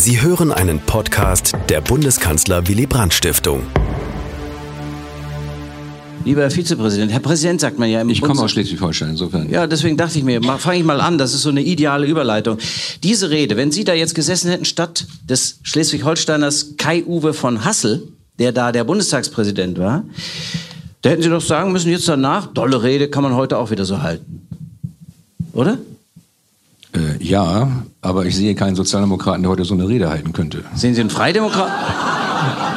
Sie hören einen Podcast der Bundeskanzler Willy Brandt Stiftung. Lieber Herr Vizepräsident, Herr Präsident sagt man ja im Ich komme aus Schleswig-Holstein, insofern. Ja, deswegen dachte ich mir, fange ich mal an, das ist so eine ideale Überleitung. Diese Rede, wenn Sie da jetzt gesessen hätten, statt des Schleswig-Holsteiners Kai-Uwe von Hassel, der da der Bundestagspräsident war, da hätten Sie doch sagen müssen, jetzt danach, dolle Rede kann man heute auch wieder so halten. Oder? Äh, ja, aber ich sehe keinen Sozialdemokraten, der heute so eine Rede halten könnte. Sehen Sie einen Freidemokraten?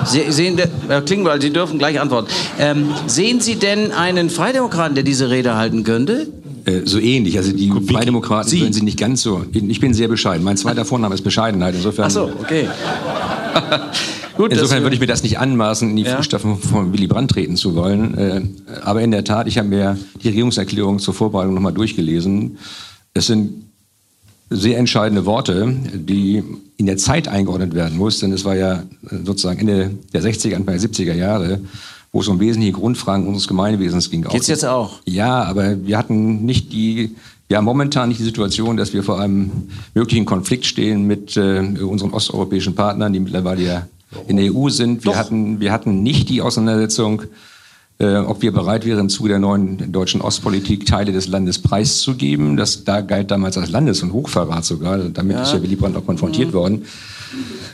Sie, sehen, Herr Klingbeil, Sie dürfen gleich antworten. Ähm, sehen Sie denn einen Freidemokraten, der diese Rede halten könnte? Äh, so ähnlich. Also die Kubik. Freidemokraten Sie. sind nicht ganz so. Ich bin sehr bescheiden. Mein zweiter Vorname ist Bescheidenheit. Insofern. Ach so, okay. Gut, Insofern würde ich mir das nicht anmaßen, in die ja. Fußstapfen von Willy Brandt treten zu wollen. Äh, aber in der Tat, ich habe mir die Regierungserklärung zur Vorbereitung nochmal durchgelesen. Es sind sehr entscheidende Worte, die in der Zeit eingeordnet werden muss, denn es war ja sozusagen Ende der 60er, Anfang der 70er Jahre, wo es um wesentliche Grundfragen unseres Gemeinwesens ging. Geht's jetzt auch? Ja, aber wir hatten nicht die, wir haben momentan nicht die Situation, dass wir vor einem möglichen Konflikt stehen mit äh, unseren osteuropäischen Partnern, die mittlerweile ja in der EU sind. Wir hatten, wir hatten nicht die Auseinandersetzung äh, ob wir bereit wären, im Zuge der neuen deutschen Ostpolitik Teile des Landes preiszugeben. Das da galt damals als Landes- und Hochverrat sogar. Damit ja. ist ja Willy Brandt auch konfrontiert mhm. worden.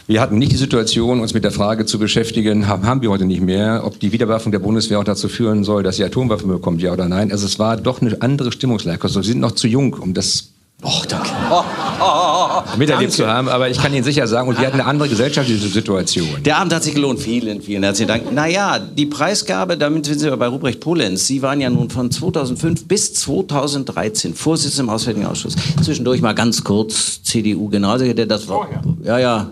Wir hatten nicht die Situation, uns mit der Frage zu beschäftigen, haben, wir heute nicht mehr, ob die Wiederwaffnung der Bundeswehr auch dazu führen soll, dass sie Atomwaffen bekommt, ja oder nein. Also es war doch eine andere Stimmungslage. Also sie sind noch zu jung, um das Oh, danke. Oh, oh, oh, miterlebt zu haben. Aber ich kann Ihnen sicher sagen, und wir hatten eine andere gesellschaftliche Situation. Der Abend hat sich gelohnt. Vielen, vielen herzlichen Dank. Naja, die Preisgabe, damit sind Sie bei Ruprecht Polenz. Sie waren ja nun von 2005 bis 2013 Vorsitzender im Auswärtigen Ausschuss. Zwischendurch mal ganz kurz CDU-Generalsekretär. Das war, ja, ja,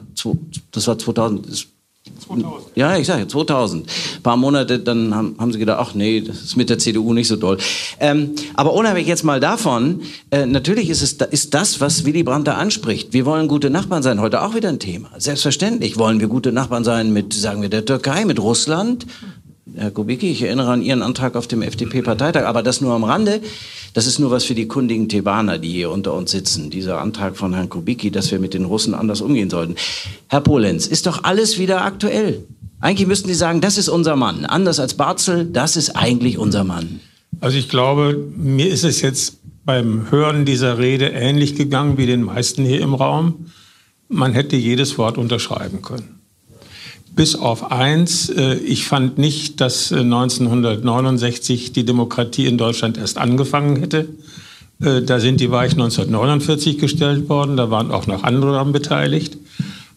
das war 2000. 2000. Ja, ich sage 2000. Ein paar Monate, dann haben, haben, sie gedacht, ach nee, das ist mit der CDU nicht so doll. Ähm, aber unabhängig jetzt mal davon, äh, natürlich ist, es, ist das, was Willy Brandt da anspricht. Wir wollen gute Nachbarn sein, heute auch wieder ein Thema. Selbstverständlich wollen wir gute Nachbarn sein mit, sagen wir, der Türkei, mit Russland, Herr Kubicki, ich erinnere an Ihren Antrag auf dem FDP-Parteitag, aber das nur am Rande. Das ist nur was für die kundigen Thebaner, die hier unter uns sitzen. Dieser Antrag von Herrn Kubicki, dass wir mit den Russen anders umgehen sollten. Herr Polenz, ist doch alles wieder aktuell. Eigentlich müssten Sie sagen, das ist unser Mann. Anders als Barzel, das ist eigentlich unser Mann. Also ich glaube, mir ist es jetzt beim Hören dieser Rede ähnlich gegangen wie den meisten hier im Raum. Man hätte jedes Wort unterschreiben können. Bis auf eins, äh, ich fand nicht, dass 1969 äh, die Demokratie in Deutschland erst angefangen hätte. Äh, da sind die Weichen 1949 gestellt worden, da waren auch noch andere daran beteiligt.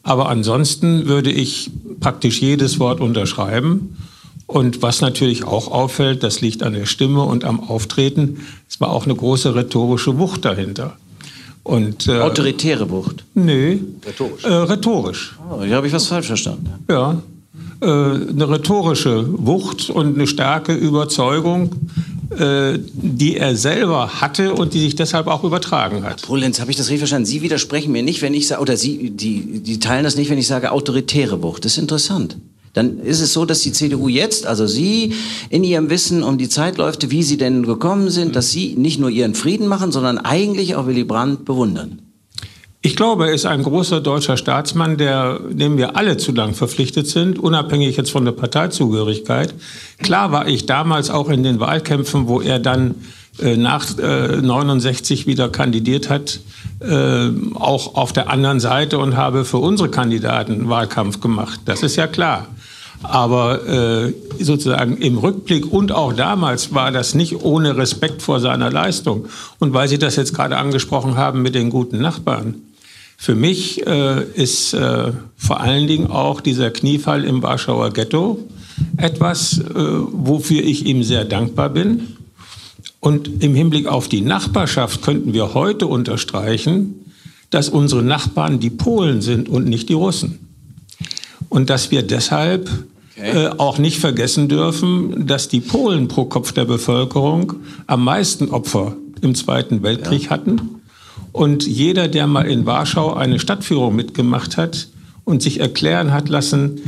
Aber ansonsten würde ich praktisch jedes Wort unterschreiben. Und was natürlich auch auffällt, das liegt an der Stimme und am Auftreten, es war auch eine große rhetorische Wucht dahinter. Und, äh, Autoritäre Wucht? Nö. Rhetorisch? Äh, rhetorisch. Oh, hier habe ich was falsch verstanden. Ja. Äh, eine rhetorische Wucht und eine starke Überzeugung, äh, die er selber hatte und die sich deshalb auch übertragen hat. Polenz, habe ich das richtig verstanden? Sie widersprechen mir nicht, wenn ich sage, oder Sie, die, die teilen das nicht, wenn ich sage autoritäre Wucht. Das ist interessant dann ist es so, dass die CDU jetzt, also Sie, in ihrem Wissen um die Zeitläufe, wie sie denn gekommen sind, dass Sie nicht nur Ihren Frieden machen, sondern eigentlich auch Willy Brandt bewundern. Ich glaube, er ist ein großer deutscher Staatsmann, der, dem wir alle zu lang verpflichtet sind, unabhängig jetzt von der Parteizugehörigkeit. Klar war ich damals auch in den Wahlkämpfen, wo er dann äh, nach äh, 69 wieder kandidiert hat, äh, auch auf der anderen Seite und habe für unsere Kandidaten Wahlkampf gemacht. Das ist ja klar. Aber äh, sozusagen im Rückblick und auch damals war das nicht ohne Respekt vor seiner Leistung. Und weil Sie das jetzt gerade angesprochen haben mit den guten Nachbarn, für mich äh, ist äh, vor allen Dingen auch dieser Kniefall im Warschauer Ghetto etwas, äh, wofür ich ihm sehr dankbar bin. Und im Hinblick auf die Nachbarschaft könnten wir heute unterstreichen, dass unsere Nachbarn die Polen sind und nicht die Russen. Und dass wir deshalb okay. äh, auch nicht vergessen dürfen, dass die Polen pro Kopf der Bevölkerung am meisten Opfer im Zweiten Weltkrieg ja. hatten. Und jeder, der mal in Warschau eine Stadtführung mitgemacht hat und sich erklären hat lassen,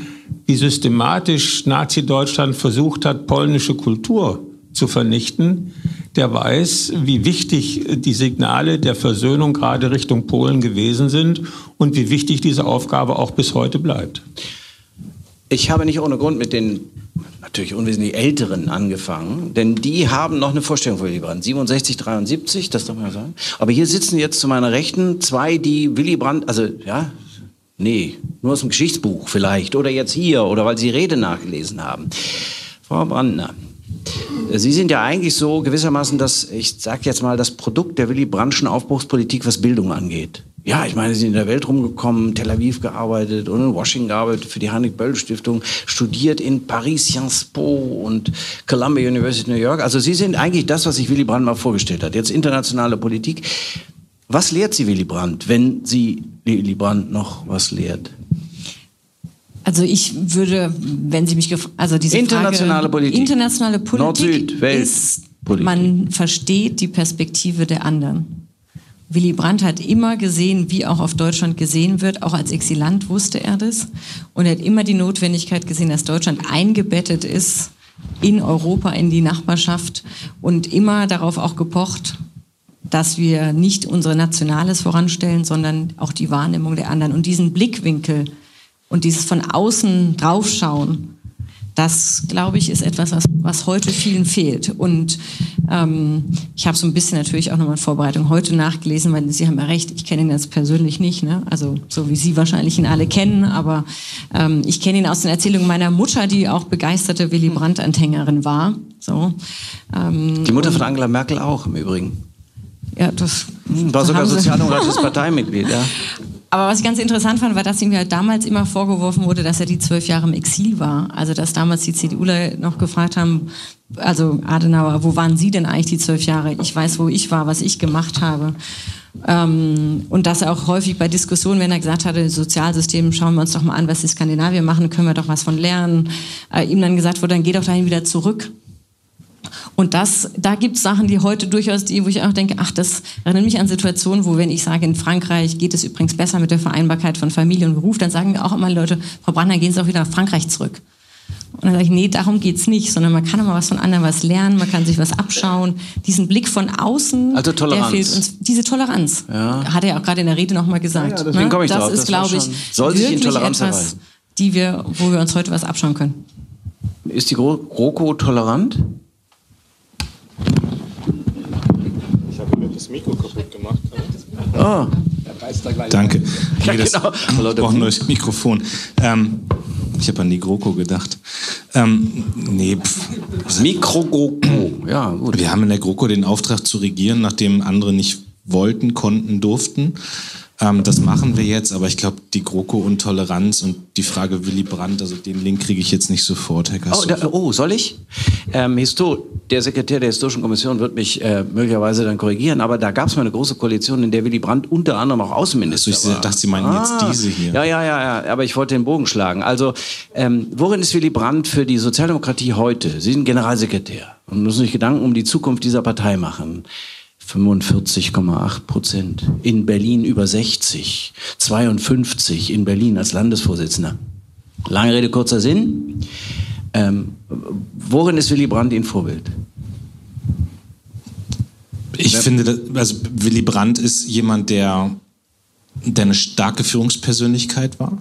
wie systematisch Nazi-Deutschland versucht hat, polnische Kultur zu vernichten, der weiß, wie wichtig die Signale der Versöhnung gerade Richtung Polen gewesen sind und wie wichtig diese Aufgabe auch bis heute bleibt. Ich habe nicht ohne Grund mit den natürlich unwesentlich Älteren angefangen, denn die haben noch eine Vorstellung von Willy Brandt. 67, 73, das darf man ja sagen. Aber hier sitzen jetzt zu meiner Rechten zwei, die Willy Brandt, also ja, nee, nur aus dem Geschichtsbuch vielleicht oder jetzt hier oder weil sie Rede nachgelesen haben. Frau Brandner, Sie sind ja eigentlich so gewissermaßen das, ich sag jetzt mal, das Produkt der Willy Brandtschen Aufbruchspolitik, was Bildung angeht. Ja, ich meine, Sie sind in der Welt rumgekommen, Tel Aviv gearbeitet und in Washington gearbeitet für die Heinrich-Böll-Stiftung, studiert in Paris, Sciences Po und Columbia University New York. Also Sie sind eigentlich das, was sich Willy Brandt mal vorgestellt hat. Jetzt internationale Politik. Was lehrt Sie Willy Brandt, wenn Sie Willy Brandt noch was lehrt? Also ich würde, wenn Sie mich also diese internationale Frage, Politik, internationale Politik Nord-Süd, Welt, ist, man versteht die Perspektive der anderen. Willy Brandt hat immer gesehen, wie auch auf Deutschland gesehen wird. Auch als Exilant wusste er das. Und er hat immer die Notwendigkeit gesehen, dass Deutschland eingebettet ist in Europa, in die Nachbarschaft und immer darauf auch gepocht, dass wir nicht unsere Nationales voranstellen, sondern auch die Wahrnehmung der anderen. Und diesen Blickwinkel und dieses von außen draufschauen, das, glaube ich, ist etwas, was, was heute vielen fehlt. Und ähm, ich habe so ein bisschen natürlich auch nochmal in Vorbereitung heute nachgelesen, weil Sie haben ja recht, ich kenne ihn jetzt persönlich nicht, ne? also so wie Sie wahrscheinlich ihn alle kennen, aber ähm, ich kenne ihn aus den Erzählungen meiner Mutter, die auch begeisterte Willy Brandt-Anhängerin war. So, ähm, die Mutter von Angela Merkel auch im Übrigen. Ja, das war sogar sozialdemokratisches Parteimitglied. Ja. Aber was ich ganz interessant fand, war, dass ihm halt damals immer vorgeworfen wurde, dass er die zwölf Jahre im Exil war. Also dass damals die CDUler noch gefragt haben, also Adenauer, wo waren Sie denn eigentlich die zwölf Jahre? Ich weiß, wo ich war, was ich gemacht habe. Ähm, und dass er auch häufig bei Diskussionen, wenn er gesagt hatte, Sozialsystem, schauen wir uns doch mal an, was die Skandinavier machen, können wir doch was von lernen, äh, ihm dann gesagt wurde, dann geh doch dahin wieder zurück. Und das, da gibt es Sachen, die heute durchaus, die, wo ich auch denke, ach, das erinnert mich an Situationen, wo wenn ich sage, in Frankreich geht es übrigens besser mit der Vereinbarkeit von Familie und Beruf, dann sagen auch immer Leute, Frau Brandner, gehen Sie auch wieder nach Frankreich zurück. Und dann sage ich, nee, darum geht's nicht, sondern man kann immer was von anderen was lernen, man kann sich was abschauen. Diesen Blick von außen, also Toleranz. der fehlt uns. Diese Toleranz, ja. hat er ja auch gerade in der Rede nochmal gesagt. Ja, deswegen ne? komme ich das drauf. ist, glaube ich, soll sich in Toleranz etwas, die wir, wo wir uns heute was abschauen können. Ist die GroKo tolerant? Ich habe mir das Mikro kaputt gemacht. Ah. Danke. Ja, das, genau. Ich brauche ein neues Mikrofon. Ähm, ich habe an die GroKo gedacht. Ähm, nee, Mikro-GroKo, ja gut. Wir haben in der GroKo den Auftrag zu regieren, nachdem andere nicht wollten, konnten, durften. Ähm, das machen wir jetzt, aber ich glaube, die GroKo und die Frage Willy Brandt, also den Link kriege ich jetzt nicht sofort, Herr Oh, da, oh soll ich? Ähm, Histo, der Sekretär der Historischen Kommission wird mich äh, möglicherweise dann korrigieren, aber da gab es mal eine große Koalition, in der Willy Brandt unter anderem auch Außenminister also ich war. dachte, Sie meinen ah, jetzt diese hier. Ja, ja, ja, ja, aber ich wollte den Bogen schlagen. Also, ähm, worin ist Willy Brandt für die Sozialdemokratie heute? Sie sind Generalsekretär und müssen sich Gedanken um die Zukunft dieser Partei machen. 45,8 Prozent. In Berlin über 60. 52 in Berlin als Landesvorsitzender. Lange Rede, kurzer Sinn. Ähm, worin ist Willy Brandt Ihr Vorbild? Ich finde, also Willy Brandt ist jemand, der, der eine starke Führungspersönlichkeit war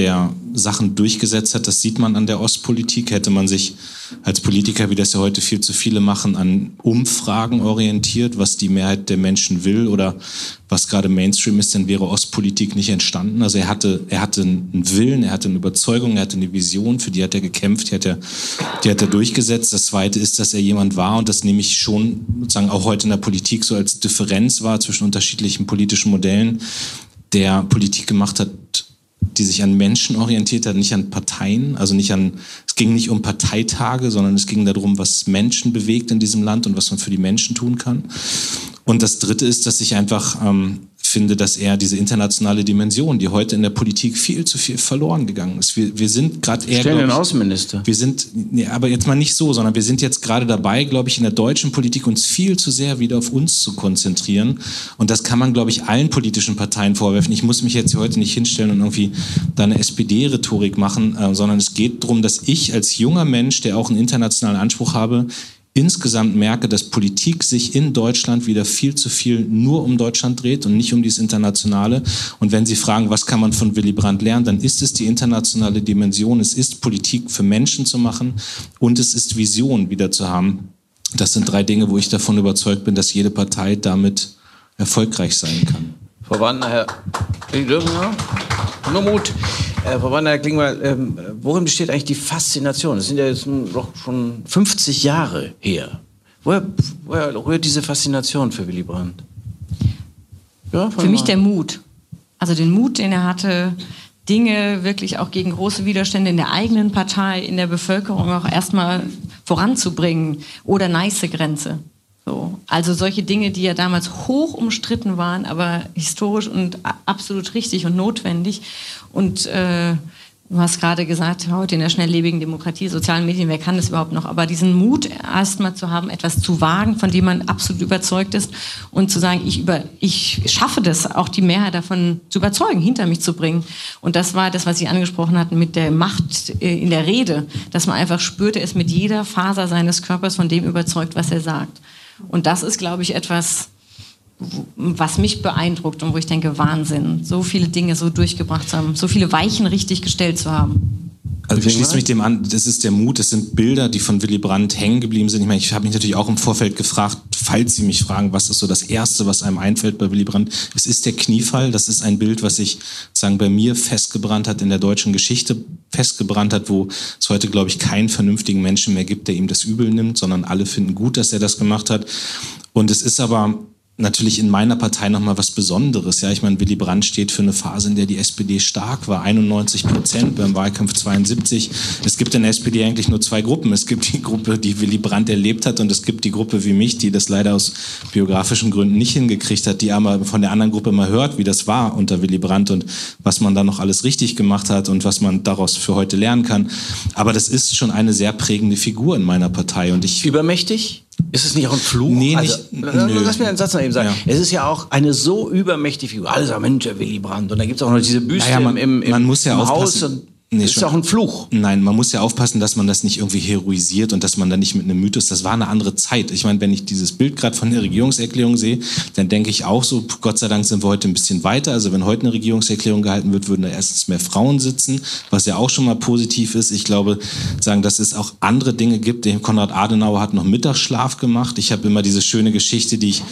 der Sachen durchgesetzt hat. Das sieht man an der Ostpolitik. Hätte man sich als Politiker, wie das ja heute viel zu viele machen, an Umfragen orientiert, was die Mehrheit der Menschen will oder was gerade Mainstream ist, dann wäre Ostpolitik nicht entstanden. Also er hatte, er hatte einen Willen, er hatte eine Überzeugung, er hatte eine Vision, für die hat er gekämpft, die hat er, die hat er durchgesetzt. Das Zweite ist, dass er jemand war und das nehme ich schon sozusagen auch heute in der Politik so als Differenz war zwischen unterschiedlichen politischen Modellen, der Politik gemacht hat, die sich an Menschen orientiert hat, nicht an Parteien, also nicht an, es ging nicht um Parteitage, sondern es ging darum, was Menschen bewegt in diesem Land und was man für die Menschen tun kann. Und das Dritte ist, dass ich einfach ähm, finde, dass er diese internationale Dimension, die heute in der Politik viel zu viel verloren gegangen ist. Wir, wir sind gerade eher. Stellen den Außenminister. Wir sind, nee, aber jetzt mal nicht so, sondern wir sind jetzt gerade dabei, glaube ich, in der deutschen Politik uns viel zu sehr wieder auf uns zu konzentrieren. Und das kann man, glaube ich, allen politischen Parteien vorwerfen. Ich muss mich jetzt hier heute nicht hinstellen und irgendwie da eine SPD-Rhetorik machen, äh, sondern es geht darum, dass ich als junger Mensch, der auch einen internationalen Anspruch habe, insgesamt merke, dass Politik sich in Deutschland wieder viel zu viel nur um Deutschland dreht und nicht um dieses Internationale. Und wenn Sie fragen, was kann man von Willy Brandt lernen, dann ist es die internationale Dimension. Es ist Politik für Menschen zu machen und es ist Vision wieder zu haben. Das sind drei Dinge, wo ich davon überzeugt bin, dass jede Partei damit erfolgreich sein kann. Frau Wagner, Herr, ja? Nur Mut. Äh, Frau Wagner, Herr Klingbeil, ähm, worin besteht eigentlich die Faszination? Das sind ja jetzt doch schon 50 Jahre her. Woher, woher rührt diese Faszination für Willy Brandt? Ja, für mich der Mut. Also den Mut, den er hatte, Dinge wirklich auch gegen große Widerstände in der eigenen Partei, in der Bevölkerung auch erstmal voranzubringen oder nice Grenze. So. Also solche Dinge, die ja damals hoch umstritten waren, aber historisch und absolut richtig und notwendig. Und äh, Du hast gerade gesagt, heute in der schnelllebigen Demokratie, sozialen Medien, wer kann das überhaupt noch? Aber diesen Mut erstmal zu haben, etwas zu wagen, von dem man absolut überzeugt ist und zu sagen, ich, über, ich schaffe das, auch die Mehrheit davon zu überzeugen, hinter mich zu bringen. Und das war das, was Sie angesprochen hatten mit der Macht äh, in der Rede, dass man einfach spürte, ist mit jeder Faser seines Körpers von dem überzeugt, was er sagt. Und das ist, glaube ich, etwas, was mich beeindruckt und wo ich denke, Wahnsinn, so viele Dinge so durchgebracht zu haben, so viele Weichen richtig gestellt zu haben. Also ich schließe mich dem an, das ist der Mut, das sind Bilder, die von Willy Brandt hängen geblieben sind. Ich meine, ich habe mich natürlich auch im Vorfeld gefragt, falls Sie mich fragen, was ist so das Erste, was einem einfällt bei Willy Brandt? Es ist der Kniefall, das ist ein Bild, was sich sagen bei mir festgebrannt hat, in der deutschen Geschichte festgebrannt hat, wo es heute, glaube ich, keinen vernünftigen Menschen mehr gibt, der ihm das übel nimmt, sondern alle finden gut, dass er das gemacht hat. Und es ist aber natürlich in meiner Partei nochmal was Besonderes. Ja, ich meine, Willy Brandt steht für eine Phase, in der die SPD stark war, 91 Prozent beim Wahlkampf 72. Es gibt in der SPD eigentlich nur zwei Gruppen. Es gibt die Gruppe, die Willy Brandt erlebt hat und es gibt die Gruppe wie mich, die das leider aus biografischen Gründen nicht hingekriegt hat, die aber von der anderen Gruppe mal hört, wie das war unter Willy Brandt und was man da noch alles richtig gemacht hat und was man daraus für heute lernen kann. Aber das ist schon eine sehr prägende Figur in meiner Partei und ich übermächtig ist es nicht auch ein Fluch? Nee, also, nicht. Nö. Lass mir einen Satz noch eben sagen. Ja. Es ist ja auch eine so übermächtige Figur. Alle sagen, Mensch, Willy Brandt. Und da gibt es auch noch diese Büste naja, man, im, im, man muss ja im Haus. Und Nee, das ist auch ein Fluch. Nein, man muss ja aufpassen, dass man das nicht irgendwie heroisiert und dass man da nicht mit einem Mythos, das war eine andere Zeit. Ich meine, wenn ich dieses Bild gerade von der Regierungserklärung sehe, dann denke ich auch so, Gott sei Dank sind wir heute ein bisschen weiter. Also wenn heute eine Regierungserklärung gehalten wird, würden da erstens mehr Frauen sitzen, was ja auch schon mal positiv ist. Ich glaube, sagen, dass es auch andere Dinge gibt. Konrad Adenauer hat noch Mittagsschlaf gemacht. Ich habe immer diese schöne Geschichte, die ich,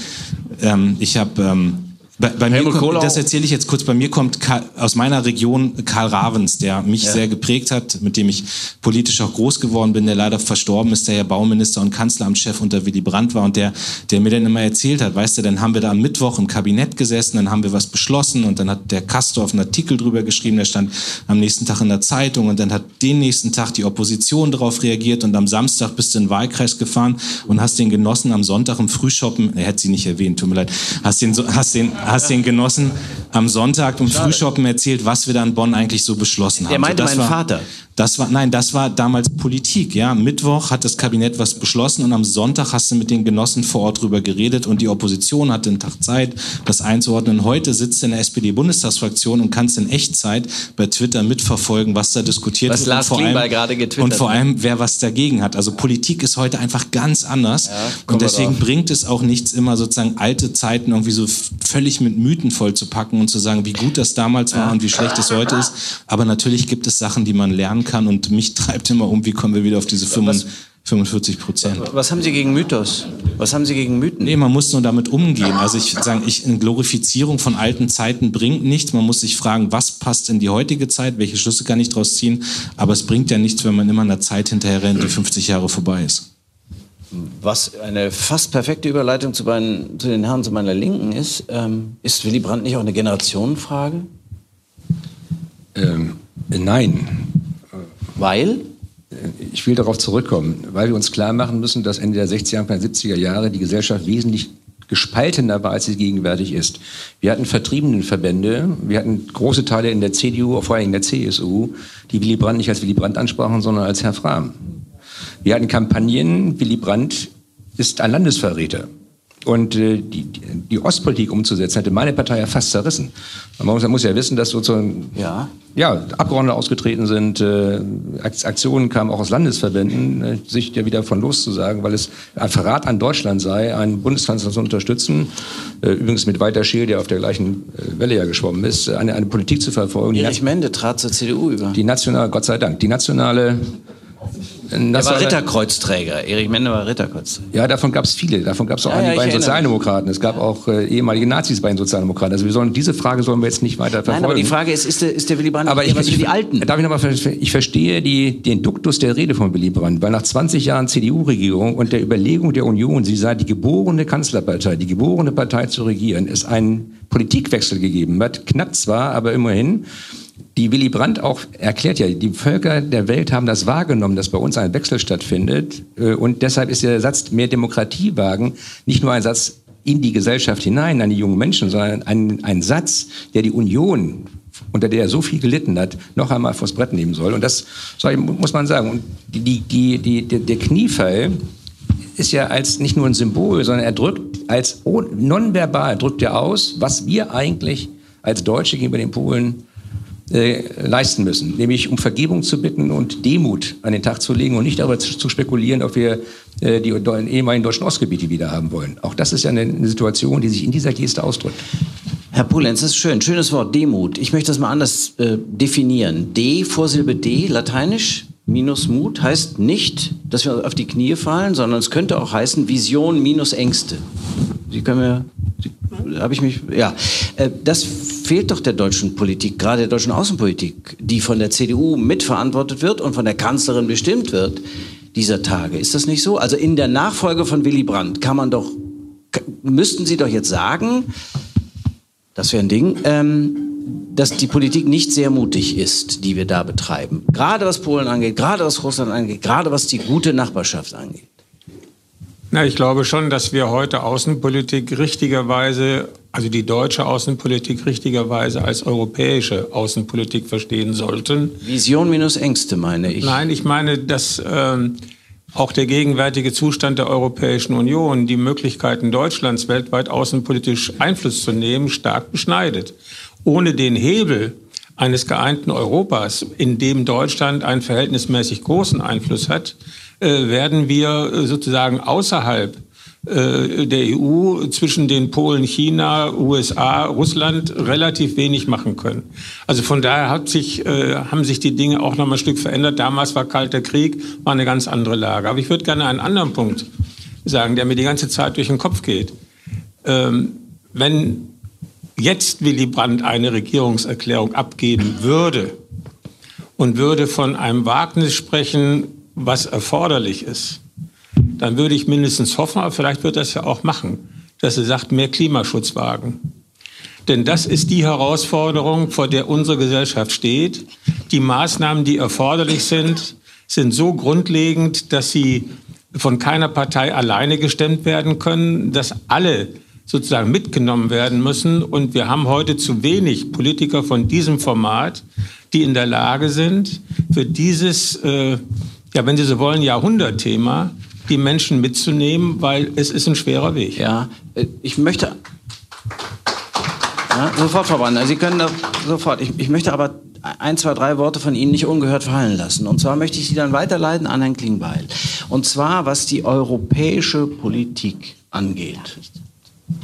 ähm, ich habe... Ähm, bei, bei mir kommt, das erzähle ich jetzt kurz. Bei mir kommt Karl, aus meiner Region Karl Ravens, der mich ja. sehr geprägt hat, mit dem ich politisch auch groß geworden bin, der leider verstorben ist, der ja Bauminister und Kanzleramtschef unter Willy Brandt war und der, der mir dann immer erzählt hat, weißt du, dann haben wir da am Mittwoch im Kabinett gesessen, dann haben wir was beschlossen und dann hat der Kastorf einen Artikel drüber geschrieben, der stand am nächsten Tag in der Zeitung und dann hat den nächsten Tag die Opposition darauf reagiert und am Samstag bist du in den Wahlkreis gefahren und hast den genossen am Sonntag im Frühshoppen, er hätte sie nicht erwähnt, tut mir leid, hast den, hast den, hast den genossen am Sonntag im Frühschoppen erzählt, was wir da in Bonn eigentlich so beschlossen haben. Der meinte so, meinen war, Vater. Das war, nein, das war damals Politik, ja. Mittwoch hat das Kabinett was beschlossen und am Sonntag hast du mit den Genossen vor Ort drüber geredet und die Opposition hatte einen Tag Zeit, das einzuordnen. Heute sitzt du in der SPD-Bundestagsfraktion und kannst in Echtzeit bei Twitter mitverfolgen, was da diskutiert was wird. Lars und vor allem, gerade getwittert Und vor allem, wer was dagegen hat. Also Politik ist heute einfach ganz anders. Ja, und deswegen bringt es auch nichts, immer sozusagen alte Zeiten irgendwie so völlig mit Mythen vollzupacken und zu sagen, wie gut das damals war ja. und wie schlecht es heute ist. Aber natürlich gibt es Sachen, die man lernen kann und mich treibt immer um, wie kommen wir wieder auf diese 45 Prozent. Was haben Sie gegen Mythos? Was haben Sie gegen Mythen? Nee, man muss nur damit umgehen. Also ich sagen, ich, eine Glorifizierung von alten Zeiten bringt nichts. Man muss sich fragen, was passt in die heutige Zeit, welche Schlüsse kann ich daraus ziehen. Aber es bringt ja nichts, wenn man immer einer Zeit hinterher rennt, die 50 Jahre vorbei ist. Was eine fast perfekte Überleitung zu, meinen, zu den Herren zu meiner Linken ist, ähm, ist Willy Brandt nicht auch eine Generationenfrage? Ähm, nein, weil? Ich will darauf zurückkommen, weil wir uns klar machen müssen, dass Ende der 60er und 70er Jahre die Gesellschaft wesentlich gespaltener war, als sie gegenwärtig ist. Wir hatten Vertriebenenverbände, wir hatten große Teile in der CDU, vor allem in der CSU, die Willy Brandt nicht als Willy Brandt ansprachen, sondern als Herr Frahm. Wir hatten Kampagnen, Willy Brandt ist ein Landesverräter. Und äh, die, die Ostpolitik umzusetzen, hätte meine Partei ja fast zerrissen. Man muss, man muss ja wissen, dass sozusagen Ja. ja, Abgeordnete ausgetreten sind, äh, Ak- Aktionen kamen auch aus Landesverbänden, äh, sich ja wieder von loszusagen, weil es ein Verrat an Deutschland sei, einen Bundeskanzler zu unterstützen, äh, übrigens mit Walter Scheel, der auf der gleichen äh, Welle ja geschwommen ist, eine, eine Politik zu verfolgen, Erich Mende trat zur CDU über. die nationale, Gott sei Dank, die nationale Er war nationale- Ritterkreuzträger. Erich Mende war Ritterkreuzträger. Ja, davon gab es viele. Davon gab es auch Ja, ja, einige bei ich den Sozialdemokraten. Es gab auch äh, ehemalige Nazis bei den Sozialdemokraten. Also wir sollen diese Frage sollen wir jetzt nicht weiter verfolgen. Nein, aber die Frage ist, ist der, ist der Willy Brandt Aber ich, was ich, für die Alten? Darf ich noch mal, ver- ich verstehe die, den Duktus der Rede von Willy Brandt, weil nach 20 Jahren CDU-Regierung und der Überlegung der Union, sie sei die geborene Kanzlerpartei, die geborene Partei zu regieren, es einen Politikwechsel gegeben hat. Knapp zwar, aber immerhin. Die Willy Brandt auch erklärt ja, die Völker der Welt haben das wahrgenommen, dass bei uns ein Wechsel stattfindet. Äh, Und deshalb ist der Satz mehr Demokratie wagen nicht nur ein Satz in die Gesellschaft hinein, an die jungen Menschen, sondern ein, ein Satz, der die Union, unter der er so viel gelitten hat, noch einmal vors Brett nehmen soll. Und das ich, muss man sagen. Und die, die, die, der- Kniefall ist ja als nicht nur ein Symbol, sondern er drückt als nonverbal drückt er aus, was wir eigentlich als Deutsche gegenüber den Polen äh, leisten müssen, nämlich um Vergebung zu bitten und Demut an den Tag zu legen und nicht darüber zu, zu spekulieren, ob wir äh, die ehemaligen deutschen Ostgebiete wieder haben wollen. Auch das ist ja eine, eine Situation, die sich in dieser Geste ausdrückt. Herr Pulenz, das ist schön. Schönes Wort, Demut. Ich möchte das mal anders äh, definieren. D, Vorsilbe D, lateinisch, minus Mut, heißt nicht, dass wir auf die Knie fallen, sondern es könnte auch heißen Vision minus Ängste. Sie können mir, habe ich mich, ja. Äh, das fehlt doch der deutschen Politik, gerade der deutschen Außenpolitik, die von der CDU mitverantwortet wird und von der Kanzlerin bestimmt wird dieser Tage. Ist das nicht so? Also in der Nachfolge von Willy Brandt kann man doch, müssten Sie doch jetzt sagen, das wäre ein Ding, ähm, dass die Politik nicht sehr mutig ist, die wir da betreiben. Gerade was Polen angeht, gerade was Russland angeht, gerade was die gute Nachbarschaft angeht. Na, ich glaube schon, dass wir heute Außenpolitik richtigerweise, also die deutsche Außenpolitik richtigerweise als europäische Außenpolitik verstehen sollten. Vision minus Ängste, meine ich. Nein, ich meine, dass ähm, auch der gegenwärtige Zustand der Europäischen Union die Möglichkeiten Deutschlands weltweit außenpolitisch Einfluss zu nehmen stark beschneidet. Ohne den Hebel eines geeinten Europas, in dem Deutschland einen verhältnismäßig großen Einfluss hat, werden wir äh, sozusagen außerhalb äh, der EU zwischen den Polen, China, USA, Russland relativ wenig machen können. Also von daher hat sich, äh, haben sich die Dinge auch noch mal ein Stück verändert. Damals war Kalter Krieg, war eine ganz andere Lage. Aber ich würde gerne einen anderen Punkt sagen, der mir die ganze Zeit durch den Kopf geht. Ähm, wenn jetzt Willy Brandt eine Regierungserklärung abgeben würde und würde von einem Wagnis sprechen, was erforderlich ist, dann würde ich mindestens hoffen, aber vielleicht wird das ja auch machen, dass er sagt, mehr Klimaschutz wagen. Denn das ist die Herausforderung, vor der unsere Gesellschaft steht. Die Maßnahmen, die erforderlich sind, sind so grundlegend, dass sie von keiner Partei alleine gestemmt werden können, dass alle sozusagen mitgenommen werden müssen. Und wir haben heute zu wenig Politiker von diesem Format, die in der Lage sind, für dieses, äh, ja, wenn Sie so wollen, Jahrhundertthema, die Menschen mitzunehmen, weil es ist ein schwerer Weg. Ja, äh, ich möchte. Ja, sofort, Frau Brandner. Sie können da sofort. Ich, ich möchte aber ein, zwei, drei Worte von Ihnen nicht ungehört fallen lassen. Und zwar möchte ich Sie dann weiterleiten an Herrn Klingbeil. Und zwar, was die europäische Politik angeht.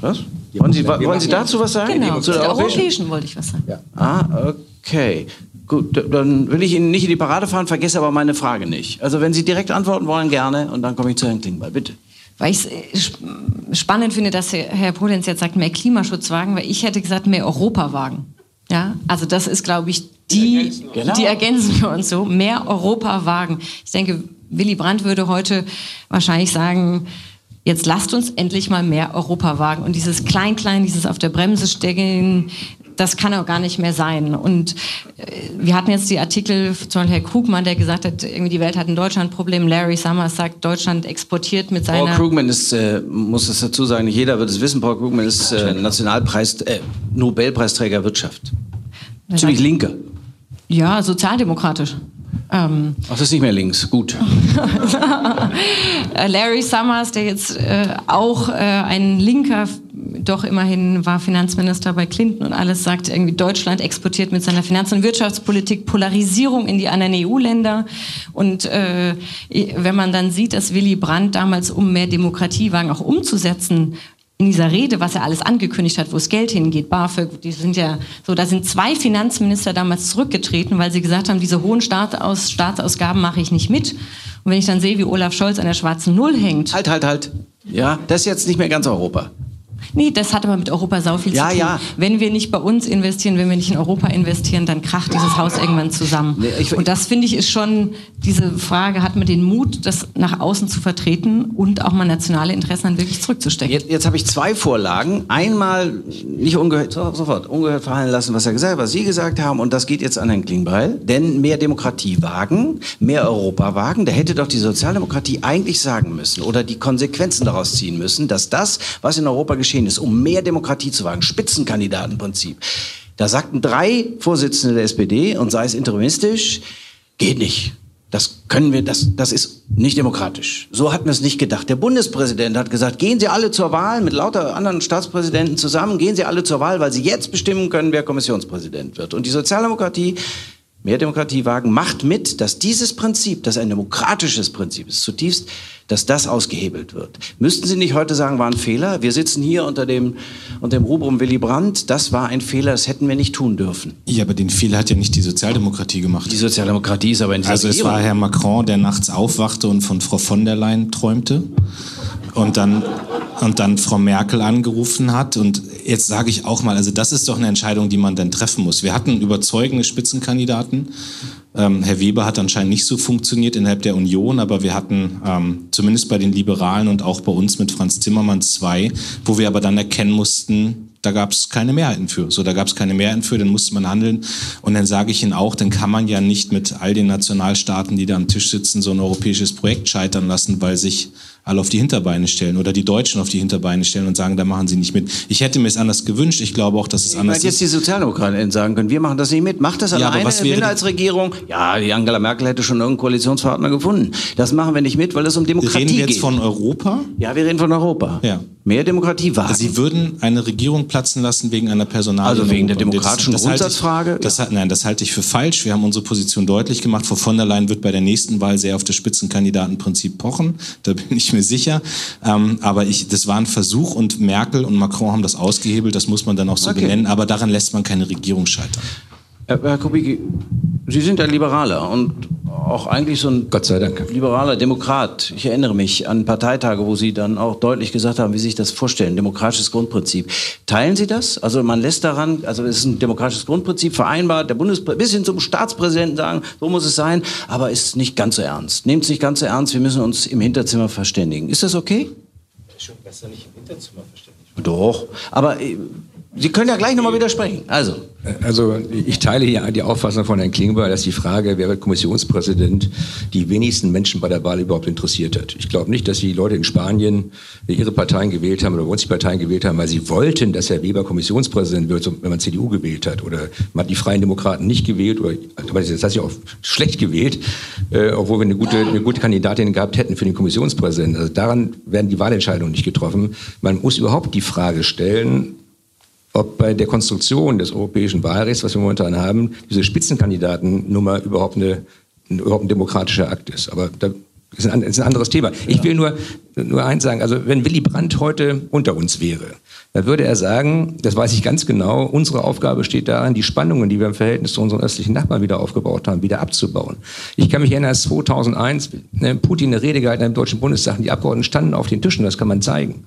Was? Wollen Sie, wollen Sie dazu was sagen? Genau, Zu zu der europäischen wollte ich was sagen. Ah, okay. Gut, dann will ich Ihnen nicht in die Parade fahren, vergesse aber meine Frage nicht. Also wenn Sie direkt antworten wollen, gerne. Und dann komme ich zu Herrn Klingbeil. Bitte. Weil ich es spannend finde, dass Herr- Polenz jetzt sagt, mehr Klimaschutz wagen, weil ich hätte gesagt, mehr Europa wagen. Ja, also das ist, glaube ich, die, die ergänzen wir uns so, mehr Europa wagen. Ich denke, Willy Brandt würde heute wahrscheinlich sagen, jetzt lasst uns endlich mal mehr Europa wagen. Und dieses Klein-Klein, dieses auf der Bremse stecken, das kann auch gar nicht mehr sein. Und äh, wir hatten jetzt die Artikel, zum Beispiel Herr Krugmann, der gesagt hat, irgendwie die Welt hat ein Deutschland-Problem. Larry Summers sagt, Deutschland exportiert mit Paul seiner... Krugman ist, äh, muss es dazu sagen, nicht jeder wird es wissen, Paul Krugman ist äh, Nationalpreis, äh, Nobelpreisträger Wirtschaft. Er Ziemlich sagt, linker. Ja, sozialdemokratisch. Ähm, Ach, das ist nicht mehr links, gut. Larry Summers, der jetzt äh, auch äh, ein linker, doch immerhin war Finanzminister bei Clinton und alles sagt, irgendwie Deutschland exportiert mit seiner Finanz- und Wirtschaftspolitik Polarisierung in die anderen EU-Länder. Und äh, wenn man dann sieht, dass Willy Brandt damals, um mehr Demokratie wagen, auch umzusetzen, in dieser Rede, was er alles angekündigt hat, wo es Geld hingeht, BAföG, die sind ja so, da sind zwei Finanzminister damals zurückgetreten, weil sie gesagt haben, diese hohen Staatsaus Staatsausgaben mache ich nicht mit. Und wenn ich dann sehe, wie Olaf Scholz an der schwarzen Null hängt. Halt, halt, halt. Ja, das ist jetzt nicht mehr ganz Europa. Nee, das hat aber mit Europa sau viel ja, zu tun. Ja. Wenn wir nicht bei uns investieren, wenn wir nicht in Europa investieren, dann kracht dieses Haus irgendwann zusammen. Nee, ich, und das finde ich ist schon, diese Frage, hat man den Mut, das nach außen zu vertreten und auch mal nationale Interessen dann wirklich zurückzustecken. Jetzt, jetzt habe ich zwei Vorlagen. Einmal nicht ungehört, sofort ungehört verhalten lassen, was er gesagt hat, was Sie gesagt haben. Und das geht jetzt an Herrn Klingbeil. Denn mehr Demokratie wagen, mehr Europa wagen, da hätte doch die Sozialdemokratie eigentlich sagen müssen oder die Konsequenzen daraus ziehen müssen, dass das, was in Europa geschieht, geschehen ist, um mehr Demokratie zu wagen, Spitzenkandidatenprinzip. Da sagten drei Vorsitzende der SPD, und sei es interimistisch, geht nicht. Das können wir, das, das ist nicht demokratisch. So hatten wir es nicht gedacht. Der Bundespräsident hat gesagt, gehen Sie alle zur Wahl mit lauter anderen Staatspräsidenten zusammen, gehen Sie alle zur Wahl, weil Sie jetzt bestimmen können, wer Kommissionspräsident wird. Und die Sozialdemokratie, mehr Demokratie wagen, macht mit, dass dieses Prinzip, das ein demokratisches Prinzip ist, zutiefst dass das ausgehebelt wird. Müssten Sie nicht heute sagen, war ein Fehler? Wir sitzen hier unter dem, unter dem Rubrum Willy Brandt. Das war ein Fehler, das hätten wir nicht tun dürfen. Ja, aber den Fehler hat ja nicht die Sozialdemokratie gemacht. Die Sozialdemokratie ist aber in dieser Also es war Herr Macron, der nachts aufwachte und von Frau von der Leyen träumte und dann und dann Frau Merkel angerufen hat. Und jetzt sage ich auch mal, also das ist doch eine Entscheidung, die man dann treffen muss. Wir hatten überzeugende Spitzenkandidaten. Ähm, Herr Weber hat anscheinend nicht so funktioniert innerhalb der Union, aber wir hatten ähm, zumindest bei den Liberalen und auch bei uns mit Franz Timmermann zwei, wo wir aber dann erkennen mussten, da gab es keine Mehrheiten für. So, da gab es keine Mehrheiten für, dann musste man handeln. Und dann sage ich Ihnen auch, dann kann man ja nicht mit all den Nationalstaaten, die da am Tisch sitzen, so ein europäisches Projekt scheitern lassen, weil sich alle auf die Hinterbeine stellen oder die Deutschen auf die Hinterbeine stellen und sagen, da machen sie nicht mit. Ich hätte mir es anders gewünscht. Ich glaube auch, dass es ich anders ist. jetzt die Sozialdemokraten sagen können, wir machen das nicht mit. Macht das alleine ja, eine Minderheitsregierung? Ja, die Angela Merkel hätte schon irgendeinen Koalitionspartner gefunden. Das machen wir nicht mit, weil es um Demokratie geht. Reden wir jetzt geht. von Europa? Ja, wir reden von Europa. Ja. Mehr Demokratie wagen. Sie würden eine Regierung platzen lassen wegen einer Personalie. Also wegen der demokratischen das, das Grundsatzfrage? Halte ich, das, nein, das halte ich für falsch. Wir haben unsere Position deutlich gemacht. Frau von der Leyen wird bei der nächsten Wahl sehr auf das Spitzenkandidatenprinzip pochen. Da bin ich mir sicher. Ähm, aber ich, das war ein Versuch und Merkel und Macron haben das ausgehebelt. Das muss man dann auch so okay. benennen. Aber daran lässt man keine Regierung scheitern. Herr Kubicki, Sie sind ein Liberaler und auch eigentlich so ein Gott sei Dank. liberaler Demokrat. Ich erinnere mich an Parteitage, wo Sie dann auch deutlich gesagt haben, wie Sie sich das vorstellen, demokratisches Grundprinzip. Teilen Sie das? Also man lässt daran, also es ist ein demokratisches Grundprinzip vereinbart, der Bundespräsident bis hin zum Staatspräsidenten sagen, so muss es sein, aber ist nicht ganz so ernst. Nehmt es nicht ganz so ernst, wir müssen uns im Hinterzimmer verständigen. Ist das okay? Ist schon besser nicht im Hinterzimmer verständigen. Doch, aber äh, Sie können ja gleich nochmal widersprechen. Also. Also ich teile hier die Auffassung von Herrn Klingbeil, dass die Frage, wer wird Kommissionspräsident, die wenigsten Menschen bei der Wahl überhaupt interessiert hat. Ich glaube nicht, dass die Leute in Spanien ihre Parteien gewählt haben oder uns die Parteien gewählt haben, weil sie wollten, dass Herr Weber Kommissionspräsident wird, wenn man CDU gewählt hat. Oder man hat die Freien Demokraten nicht gewählt, oder das hat sich auch schlecht gewählt, äh, obwohl wir eine gute, eine gute Kandidatin gehabt hätten für den Kommissionspräsidenten. Also daran werden die Wahlentscheidungen nicht getroffen. Man muss überhaupt die Frage stellen, ob bei der Konstruktion des europäischen Wahlrechts, was wir momentan haben, diese Spitzenkandidatennummer überhaupt, eine, überhaupt ein demokratischer Akt ist. Aber da ist ein, ist ein anderes Thema. Ich will nur, nur eins sagen, also wenn Willy Brandt heute unter uns wäre, dann würde er sagen, das weiß ich ganz genau, unsere Aufgabe steht darin, die Spannungen, die wir im Verhältnis zu unseren östlichen Nachbarn wieder aufgebaut haben, wieder abzubauen. Ich kann mich erinnern, als 2001 ne, Putin eine Rede gehalten hat im Deutschen Bundestag, die Abgeordneten standen auf den Tischen, das kann man zeigen.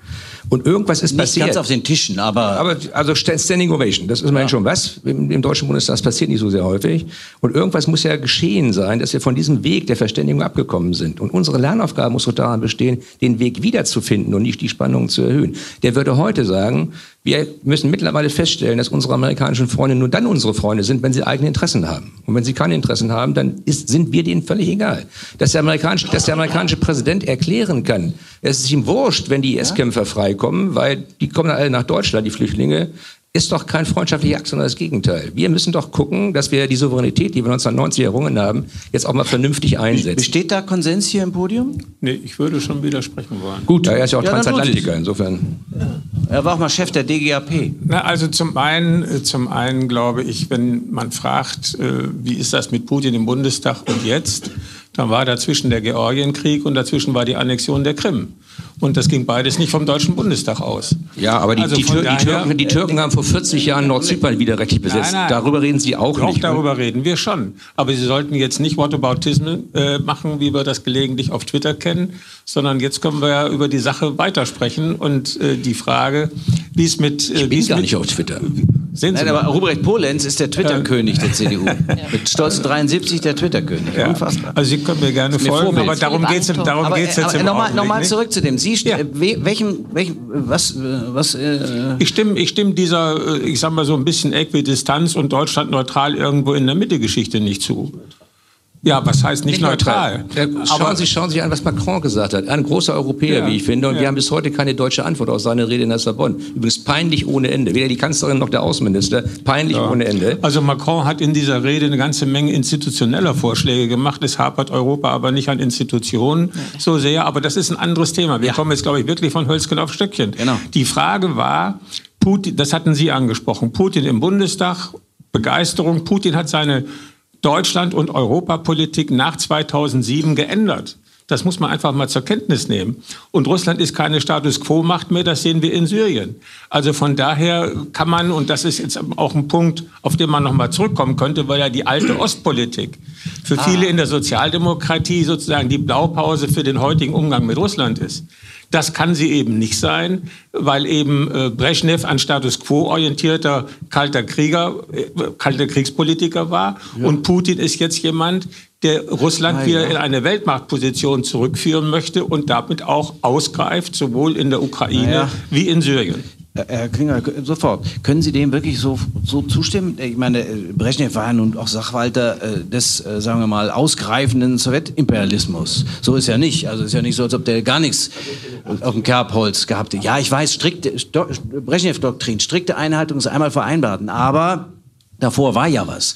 Und irgendwas ist Nicht passiert. ganz auf den Tischen, aber... Aber also Standing Ovation, das ist immerhin ja. schon was. Im, Im, Deutschen Bundestag das passiert nicht so sehr häufig. Und irgendwas muss ja geschehen sein, dass wir von diesem Weg der Verständigung abgekommen sind. Und unsere Lernaufgabe muss doch daran bestehen, den Weg wiederzufinden und nicht die Spannungen zu erhöhen. Der würde heute sagen, wir müssen mittlerweile feststellen, dass unsere amerikanischen Freunde nur dann unsere Freunde sind, wenn sie eigene Interessen haben. Und wenn sie keine Interessen haben, dann ist, sind wir denen völlig egal. Dass der, amerikanische, dass der amerikanische Präsident erklären kann, es ist ihm wurscht, wenn die IS-Kämpfer freikommen, weil die kommen alle nach Deutschland, die Flüchtlinge, ist doch kein freundschaftlicher Akt, sondern das Gegenteil. Wir müssen doch gucken, dass wir die Souveränität, die wir 1990 errungen haben, jetzt auch mal vernünftig einsetzen. Besteht da Konsens hier im Podium? Nee, ich würde schon widersprechen wollen. Gut, er ist ja auch Ja, Transatlantiker, insofern. Er war auch mal Chef der DGAP. Na, also zum einen, äh, zum einen glaube ich, wenn man fragt, äh, wie ist das mit Putin im Bundestag und jetzt, dann war dazwischen der Georgienkrieg und dazwischen war die Annexion der Krim. Und das ging beides nicht vom Deutschen Bundestag aus. Ja, aber die, Also die, Tür, die, daher- Türken, die Türken haben vor 40 Jahren Nordzypern widerrechtlich besetzt. Nein, nein. Darüber reden Sie auch, Auch nicht. ne? darüber reden wir schon. Aber Sie sollten jetzt nicht Whataboutism äh, machen, wie wir das gelegentlich auf Twitter kennen, sondern jetzt können wir ja über die Sache weitersprechen und äh, die Frage, wie es mit... Äh, Ich wie bin gar mit, nicht auf Twitter. Sehen Sie Nein, aber mal. Ruprecht Polenz ist der Twitter-König der CDU. Mit stolzen 73 der Twitter-König. Ja. Unfassbar. Also Sie können mir gerne folgen, Vorbild. aber darum geht es darum aber geht's äh, jetzt aber im nochmal Augenblick noch mal nicht. zurück zu dem. Sie, Ja. äh, we- welchem, welchem, was, äh, was, äh, Ich stimme, ich stimme dieser, äh, ich sag mal so ein bisschen Äquidistanz und Deutschland neutral irgendwo in der Mitte Geschichte nicht zu. Ja, was heißt nicht, neutral? Äh, Schauen, Sie, schauen Sie an, was Macron gesagt hat. Ein großer Europäer, Ja, wie ich finde. Und ja. wir haben bis heute keine deutsche Antwort auf seine Rede in Lissabon. Übrigens peinlich ohne Ende. Weder die Kanzlerin noch der Außenminister. Peinlich ohne Ende. Also Macron hat in dieser Rede eine ganze Menge institutioneller Vorschläge gemacht. Es hapert Europa aber nicht an Institutionen so sehr. Aber das ist ein anderes Thema. Wir kommen jetzt, glaube ich, wirklich von Hölzchen auf Stöckchen. Genau. Die Frage war, Putin, das hatten Sie angesprochen, Putin im Bundestag, Begeisterung. Putin hat seine Deutschland- und Europapolitik nach 2007 geändert. Das muss man einfach mal zur Kenntnis nehmen. Und Russland ist keine Status Quo-Macht mehr, das sehen wir in Syrien. Also von daher kann man, und das ist jetzt auch ein Punkt, auf den man nochmal zurückkommen könnte, weil ja die alte Ostpolitik für viele in der Sozialdemokratie sozusagen die Blaupause für den heutigen Umgang mit Russland ist. Das kann sie eben nicht sein, weil eben äh, Brezhnev ein Status quo orientierter kalter Krieger, äh, kalter Kriegspolitiker war und Putin ist jetzt jemand, der Russland wieder in eine Weltmachtposition zurückführen möchte und damit auch ausgreift, sowohl in der Ukraine Naja. wie in Syrien. Äh, Herr Klinger, sofort. Können Sie dem wirklich so, so zustimmen? Ich meine, äh, Brezhnev war ja nun auch Sachwalter äh, des, sagen wir mal, ausgreifenden Sowjetimperialismus. So ist ja nicht. Also ist ja nicht so, als ob der gar nichts auf dem Kerbholz gehabt hätte. Ja, ich weiß, strikte Brezhnev-Doktrin, strikte Einhaltung des einmal Vereinbarten. Aber davor war ja was.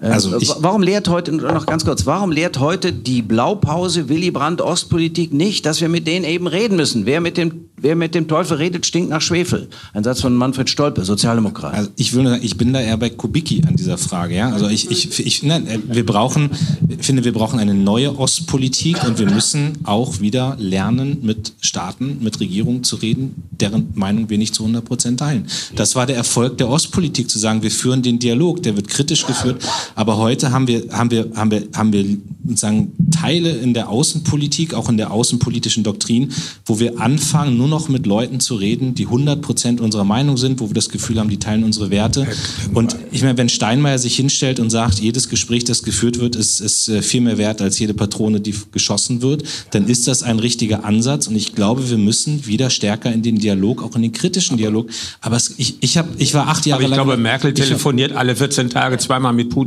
Also Äh, ich- wa- warum lehrt heute, noch ganz kurz, warum lehrt heute die Blaupause Willy Brandt Ostpolitik nicht, dass wir mit denen eben reden müssen? Wer mit dem, wer mit dem Teufel redet, stinkt nach Schwefel. Ein Satz von Manfred Stolpe, Sozialdemokrat. Also ich würde sagen, ich bin da eher bei Kubicki an dieser Frage, ja. Also ich, ich, ich nein, äh, wir brauchen, ich finde, wir brauchen eine neue Ostpolitik und wir müssen auch wieder lernen, mit Staaten, mit Regierungen zu reden, deren Meinung wir nicht zu 100 Prozent teilen. Das war der Erfolg der Ostpolitik, zu sagen, wir führen den Dialog, der wird kritisch geführt, aber heute haben wir, haben wir, haben wir, haben wir sozusagen Teile in der Außenpolitik, auch in der außenpolitischen Doktrin, wo wir anfangen, nur noch mit Leuten zu reden, die 100 Prozent unserer Meinung sind, wo wir das Gefühl haben, die teilen unsere Werte. Und ich meine, wenn Steinmeier sich hinstellt und sagt, jedes Gespräch, das geführt wird, ist, ist äh, viel mehr wert als jede Patrone, die geschossen wird, dann ist das ein richtiger Ansatz. Und ich glaube, wir müssen wieder stärker in den Dialog, auch in den kritischen Dialog. Aber es, ich, ich, hab, ich war acht Jahre Aber ich lang... glaube, Merkel telefoniert alle 14 Tage zweimal mit Putin.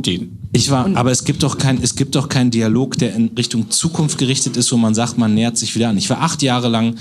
Ich war, aber es gibt doch kein, es gibt doch keinen Dialog, der in Richtung Zukunft gerichtet ist, wo man sagt, man nähert sich wieder an. Ich war acht Jahre lang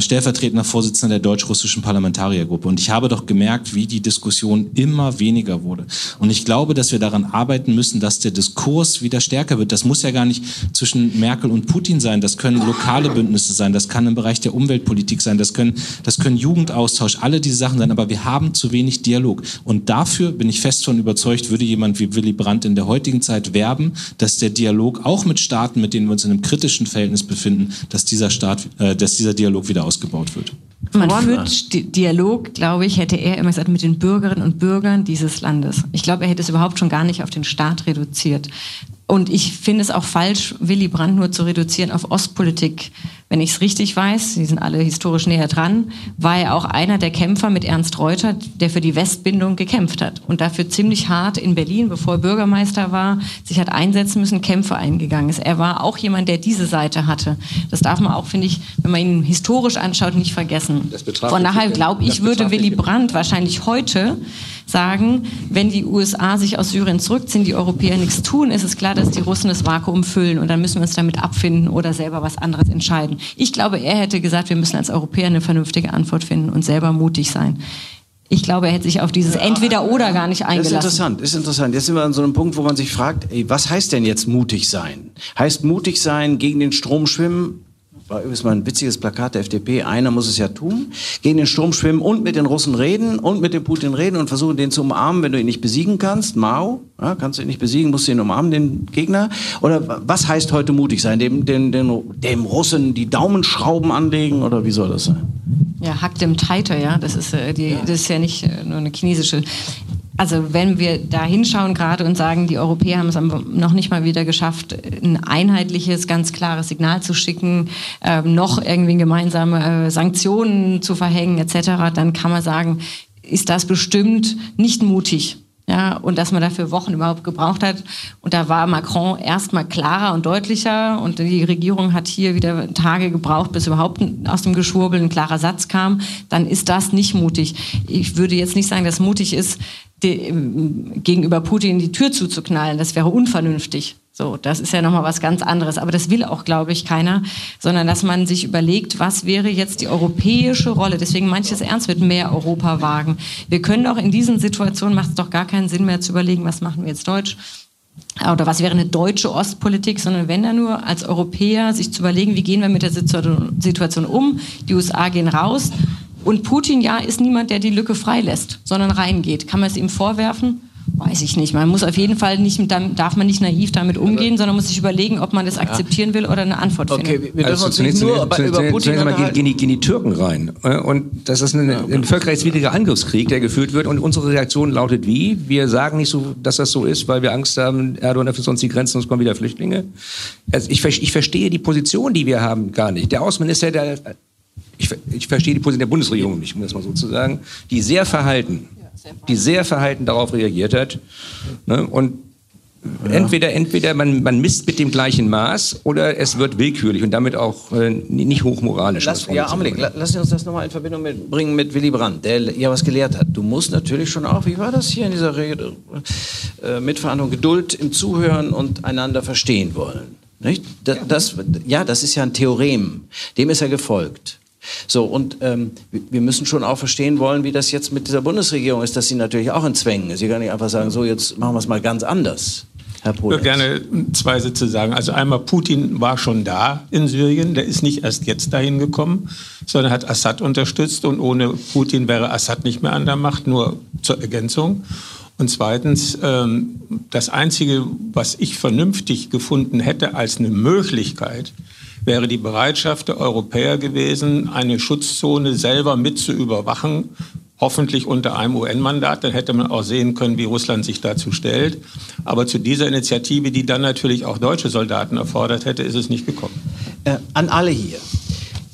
stellvertretender Vorsitzender der deutsch-russischen Parlamentariergruppe und ich habe doch gemerkt, wie die Diskussion immer weniger wurde. Und ich glaube, dass wir daran arbeiten müssen, dass der Diskurs wieder stärker wird. Das muss ja gar nicht zwischen Merkel und Putin sein. Das können lokale Bündnisse sein. Das kann im Bereich der Umweltpolitik sein. Das können, das können Jugendaustausch, alle diese Sachen sein. Aber wir haben zu wenig Dialog. Und dafür bin ich fest von überzeugt, würde jemand wie Willy Brandt in der heutigen Zeit werben, dass der Dialog auch mit Staaten, mit denen wir uns in einem kritischen Verhältnis befinden, dass dieser Staat, äh, dass dieser Dialog wieder ausgebaut wird. Man führt Di- Dialog, glaube ich, hätte er immer gesagt, mit den Bürgerinnen und Bürgern dieses Landes. Ich glaube, er hätte es überhaupt schon gar nicht auf den Staat reduziert. Und ich finde es auch falsch, Willy Brandt nur zu reduzieren auf Ostpolitik. Wenn ich es richtig weiß, Sie sind alle historisch näher dran, war er auch einer der Kämpfer mit Ernst Reuter, der für die Westbindung gekämpft hat und dafür ziemlich hart in Berlin, bevor er Bürgermeister war, sich hat einsetzen müssen, Kämpfe eingegangen ist. Er war auch jemand, der diese Seite hatte. Das darf man auch, finde ich, wenn man ihn historisch anschaut, nicht vergessen. Von daher glaube ich, würde Willy Brandt wahrscheinlich heute sagen, wenn die USA sich aus Syrien zurückziehen, die Europäer nichts tun, ist es klar, dass die Russen das Vakuum füllen und dann müssen wir uns damit abfinden oder selber was anderes entscheiden. Ich glaube, er hätte gesagt, wir müssen als Europäer eine vernünftige Antwort finden und selber mutig sein. Ich glaube, er hätte sich auf dieses Entweder-Oder gar nicht eingelassen. Das ist interessant, ist interessant. Jetzt sind wir an so einem Punkt, wo man sich fragt, ey, was heißt denn jetzt mutig sein? Heißt mutig sein, gegen den Strom schwimmen? War übrigens mal ein witziges Plakat der FDP. Einer muss es ja tun. Gegen den Strom schwimmen und mit den Russen reden und mit dem Putin reden und versuchen, den zu umarmen, wenn du ihn nicht besiegen kannst. Mao, ja, kannst du ihn nicht besiegen, musst du ihn umarmen, den Gegner. Oder was heißt heute mutig sein? Dem, dem, dem, dem Russen die Daumenschrauben anlegen oder wie soll das sein? Ja, hackt dem Tighter, ja. Das ist, äh, die, das ist ja nicht äh, nur eine chinesische. Also wenn wir da hinschauen gerade und sagen, die Europäer haben es noch nicht mal wieder geschafft, ein einheitliches, ganz klares Signal zu schicken, äh, noch irgendwie gemeinsame äh, Sanktionen zu verhängen etc., dann kann man sagen, ist das bestimmt nicht mutig. Ja, und dass man dafür Wochen überhaupt gebraucht hat. Und da war Macron erstmal klarer und deutlicher und die Regierung hat hier wieder Tage gebraucht, bis überhaupt aus dem Geschwurbel ein klarer Satz kam. Dann ist das nicht mutig. Ich würde jetzt nicht sagen, dass mutig ist, die, gegenüber Putin die Tür zuzuknallen. Das wäre unvernünftig. So, das ist ja nochmal was ganz anderes. Aber das will auch, glaube ich, keiner, sondern dass man sich überlegt, was wäre jetzt die europäische Rolle. Deswegen manches ernst mit mehr Europa wagen. Wir können auch in diesen Situationen, macht es doch gar keinen Sinn mehr zu überlegen, was machen wir jetzt Deutsch, oder was wäre eine deutsche Ostpolitik, sondern wenn da nur als Europäer sich zu überlegen, wie gehen wir mit der Situation um. Die USA gehen raus und Putin, ja, ist niemand, der die Lücke freilässt, sondern reingeht. Kann man es ihm vorwerfen? Weiß ich nicht. Man muss auf jeden Fall nicht, darf man nicht naiv damit umgehen, sondern muss sich überlegen, ob man das akzeptieren will oder eine Antwort findet. Okay, wir dürfen also uns nicht nur über, über Putin zunächst mal gehen, die, gehen die Türken rein. Äh, und das ist ein, ein völkerrechtswidriger Angriffskrieg, der geführt wird. Und unsere Reaktion lautet wie? Wir sagen nicht so, dass das so ist, weil wir Angst haben, Erdogan öffnet uns die Grenzen, es kommen wieder Flüchtlinge. Also ich, ich verstehe die Position, die wir haben, gar nicht. Der Außenminister, der ich, ich verstehe die Position der Bundesregierung nicht, um das mal so zu sagen, die sehr verhalten, die sehr verhalten darauf reagiert hat. Ne? Und ja. entweder, entweder man, man misst mit dem gleichen Maß oder es wird willkürlich und damit auch äh, nicht hochmoralisch. Lass, ja, Amelie, lass uns das nochmal in Verbindung mit, bringen mit Willy Brandt, der ja was gelehrt hat. Du musst natürlich schon auch, wie war das hier in dieser Rede, äh, Mitverhandlung, Geduld im Zuhören und einander verstehen wollen. Das, das, ja, das ist ja ein Theorem. Dem ist er gefolgt. So, und ähm, wir müssen schon auch verstehen wollen, wie das jetzt mit dieser Bundesregierung ist, dass sie natürlich auch in Zwängen ist. Sie kann nicht einfach sagen, so, jetzt machen wir es mal ganz anders. Herr Ich würde gerne zwei Sätze sagen. Also einmal, Putin war schon da in Syrien. Der ist nicht erst jetzt dahin gekommen, sondern hat Assad unterstützt. Und ohne Putin wäre Assad nicht mehr an der Macht, nur zur Ergänzung. Und zweitens, ähm, das Einzige, was ich vernünftig gefunden hätte als eine Möglichkeit, wäre die Bereitschaft der Europäer gewesen, eine Schutzzone selber mit zu überwachen, hoffentlich unter einem UN-Mandat. Dann hätte man auch sehen können, wie Russland sich dazu stellt. Aber zu dieser Initiative, die dann natürlich auch deutsche Soldaten erfordert hätte, ist es nicht gekommen. Äh, an alle hier.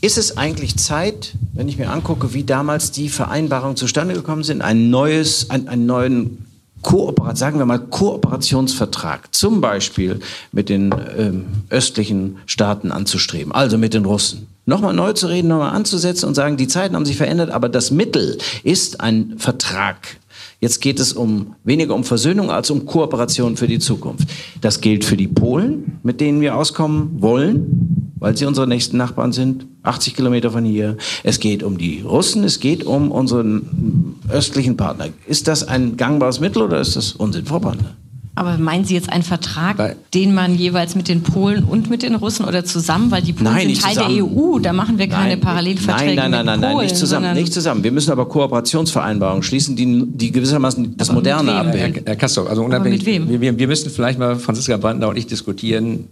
Ist es eigentlich Zeit, wenn ich mir angucke, wie damals die Vereinbarungen zustande gekommen sind, ein neues, ein, einen neuen Kooperat, sagen wir mal Kooperationsvertrag, zum Beispiel mit den ähm, östlichen Staaten anzustreben, also mit den Russen. Nochmal neu zu reden, nochmal anzusetzen und sagen, die Zeiten haben sich verändert, aber das Mittel ist ein Vertrag. Jetzt geht es um weniger um Versöhnung als um Kooperation für die Zukunft. Das gilt für die Polen, mit denen wir auskommen wollen, weil sie unsere nächsten Nachbarn sind, 80 Kilometer von hier. Es geht um die Russen, es geht um unseren östlichen Partner. Ist das ein gangbares Mittel oder ist das Unsinn, Frau Brandner? Aber meinen Sie jetzt einen Vertrag, weil, den man jeweils mit den Polen und mit den Russen oder zusammen, weil die Polen nein, sind Teil zusammen. der EU, da machen wir keine nein, Parallelverträge nein, nein, nein, nein, Nein, nicht zusammen, nicht zusammen. Wir müssen aber Kooperationsvereinbarungen schließen, die, die gewissermaßen das Moderne abbilden. Herr, Herr Kastorf, also unabhängig, aber mit wem? Wir, wir müssen vielleicht mal Franziska Brandner und ich diskutieren,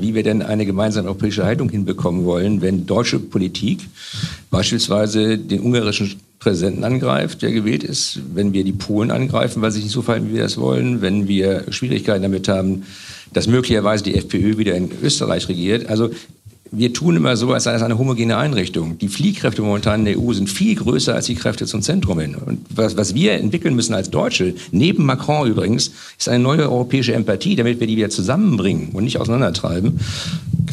wie wir denn eine gemeinsame europäische Haltung hinbekommen wollen, wenn deutsche Politik beispielsweise den ungarischen Präsidenten angreift, der gewählt ist, wenn wir die Polen angreifen, weil sie nicht so verhalten, wie wir das wollen, wenn wir Schwierigkeiten damit haben, dass möglicherweise die FPÖ wieder in Österreich regiert. Also wir tun immer so, als sei es eine homogene Einrichtung. Die Fliehkräfte momentan in der EU sind viel größer als die Kräfte zum Zentrum hin. Und was, was wir entwickeln müssen als Deutsche, neben Macron übrigens, ist eine neue europäische Empathie, damit wir die wieder zusammenbringen und nicht auseinandertreiben.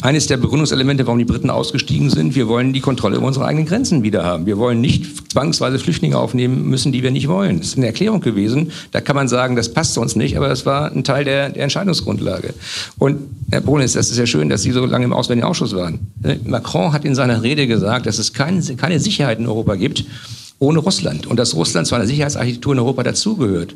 Eines der Begründungselemente, warum die Briten ausgestiegen sind, wir wollen die Kontrolle über unsere eigenen Grenzen wieder haben. Wir wollen nicht zwangsweise Flüchtlinge aufnehmen müssen, die wir nicht wollen. Das ist eine Erklärung gewesen. Da kann man sagen, das passt uns nicht, aber das war ein Teil der, der Entscheidungsgrundlage. Und Herr Bohnes, das ist ja schön, dass Sie so lange im Auswärtigen Ausschuss waren. Macron hat in seiner Rede gesagt, dass es kein, keine Sicherheit in Europa gibt, ohne Russland und dass Russland zu einer Sicherheitsarchitektur in Europa dazugehört.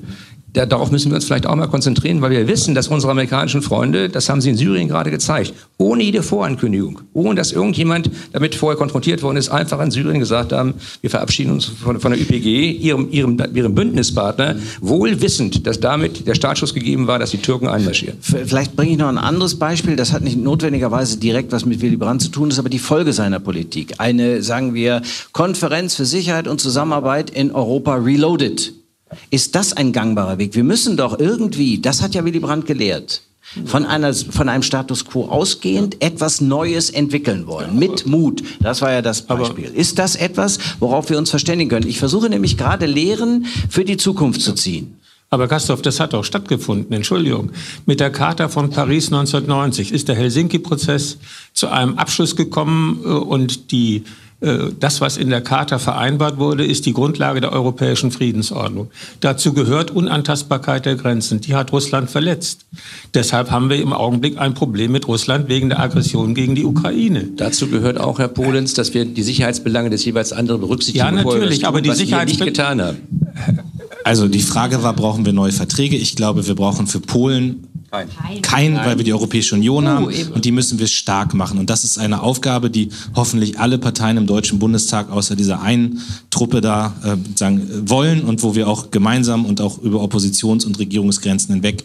Da, darauf müssen wir uns vielleicht auch mal konzentrieren, weil wir wissen, dass unsere amerikanischen Freunde, das haben sie in Syrien gerade gezeigt, ohne jede Vorankündigung, ohne dass irgendjemand damit vorher konfrontiert worden ist, einfach in Syrien gesagt haben, wir verabschieden uns von, von der ÜPG, ihrem, ihrem, ihrem Bündnispartner, wohl wissend, dass damit der Startschuss gegeben war, dass die Türken einmarschieren. Vielleicht bringe ich noch ein anderes Beispiel, das hat nicht notwendigerweise direkt was mit Willy Brandt zu tun, ist aber die Folge seiner Politik. Eine, sagen wir, Konferenz für Sicherheit und Zusammenarbeit in Europa Reloaded. Ist das ein gangbarer Weg? Wir müssen doch irgendwie, das hat ja Willy Brandt gelehrt, von, einer, von einem Status quo ausgehend etwas Neues entwickeln wollen. Mit Mut. Das war ja das Beispiel. Ist das etwas, worauf wir uns verständigen können? Ich versuche nämlich gerade Lehren für die Zukunft zu ziehen. Aber Kastorf, das hat auch stattgefunden, Entschuldigung. Mit der Charta von Paris 1990 ist der Helsinki-Prozess zu einem Abschluss gekommen äh, und die das, was in der Charta vereinbart wurde, ist die Grundlage der europäischen Friedensordnung. Dazu gehört Unantastbarkeit der Grenzen. Die hat Russland verletzt. Deshalb haben wir im Augenblick ein Problem mit Russland wegen der Aggression gegen die Ukraine. Dazu gehört auch, Herr Polens, dass wir die Sicherheitsbelange des jeweils anderen berücksichtigen. Ja, natürlich, tun, aber die Sicherheitsbelange nicht getan haben. Also die Frage war, brauchen wir neue Verträge? Ich glaube, wir brauchen für Polen kein. Kein, weil wir die Europäische Union uh, haben eben. und die müssen wir stark machen. Und das ist eine Aufgabe, die hoffentlich alle Parteien im Deutschen Bundestag außer dieser einen Truppe da äh, sagen, wollen und wo wir auch gemeinsam und auch über Oppositions- und Regierungsgrenzen hinweg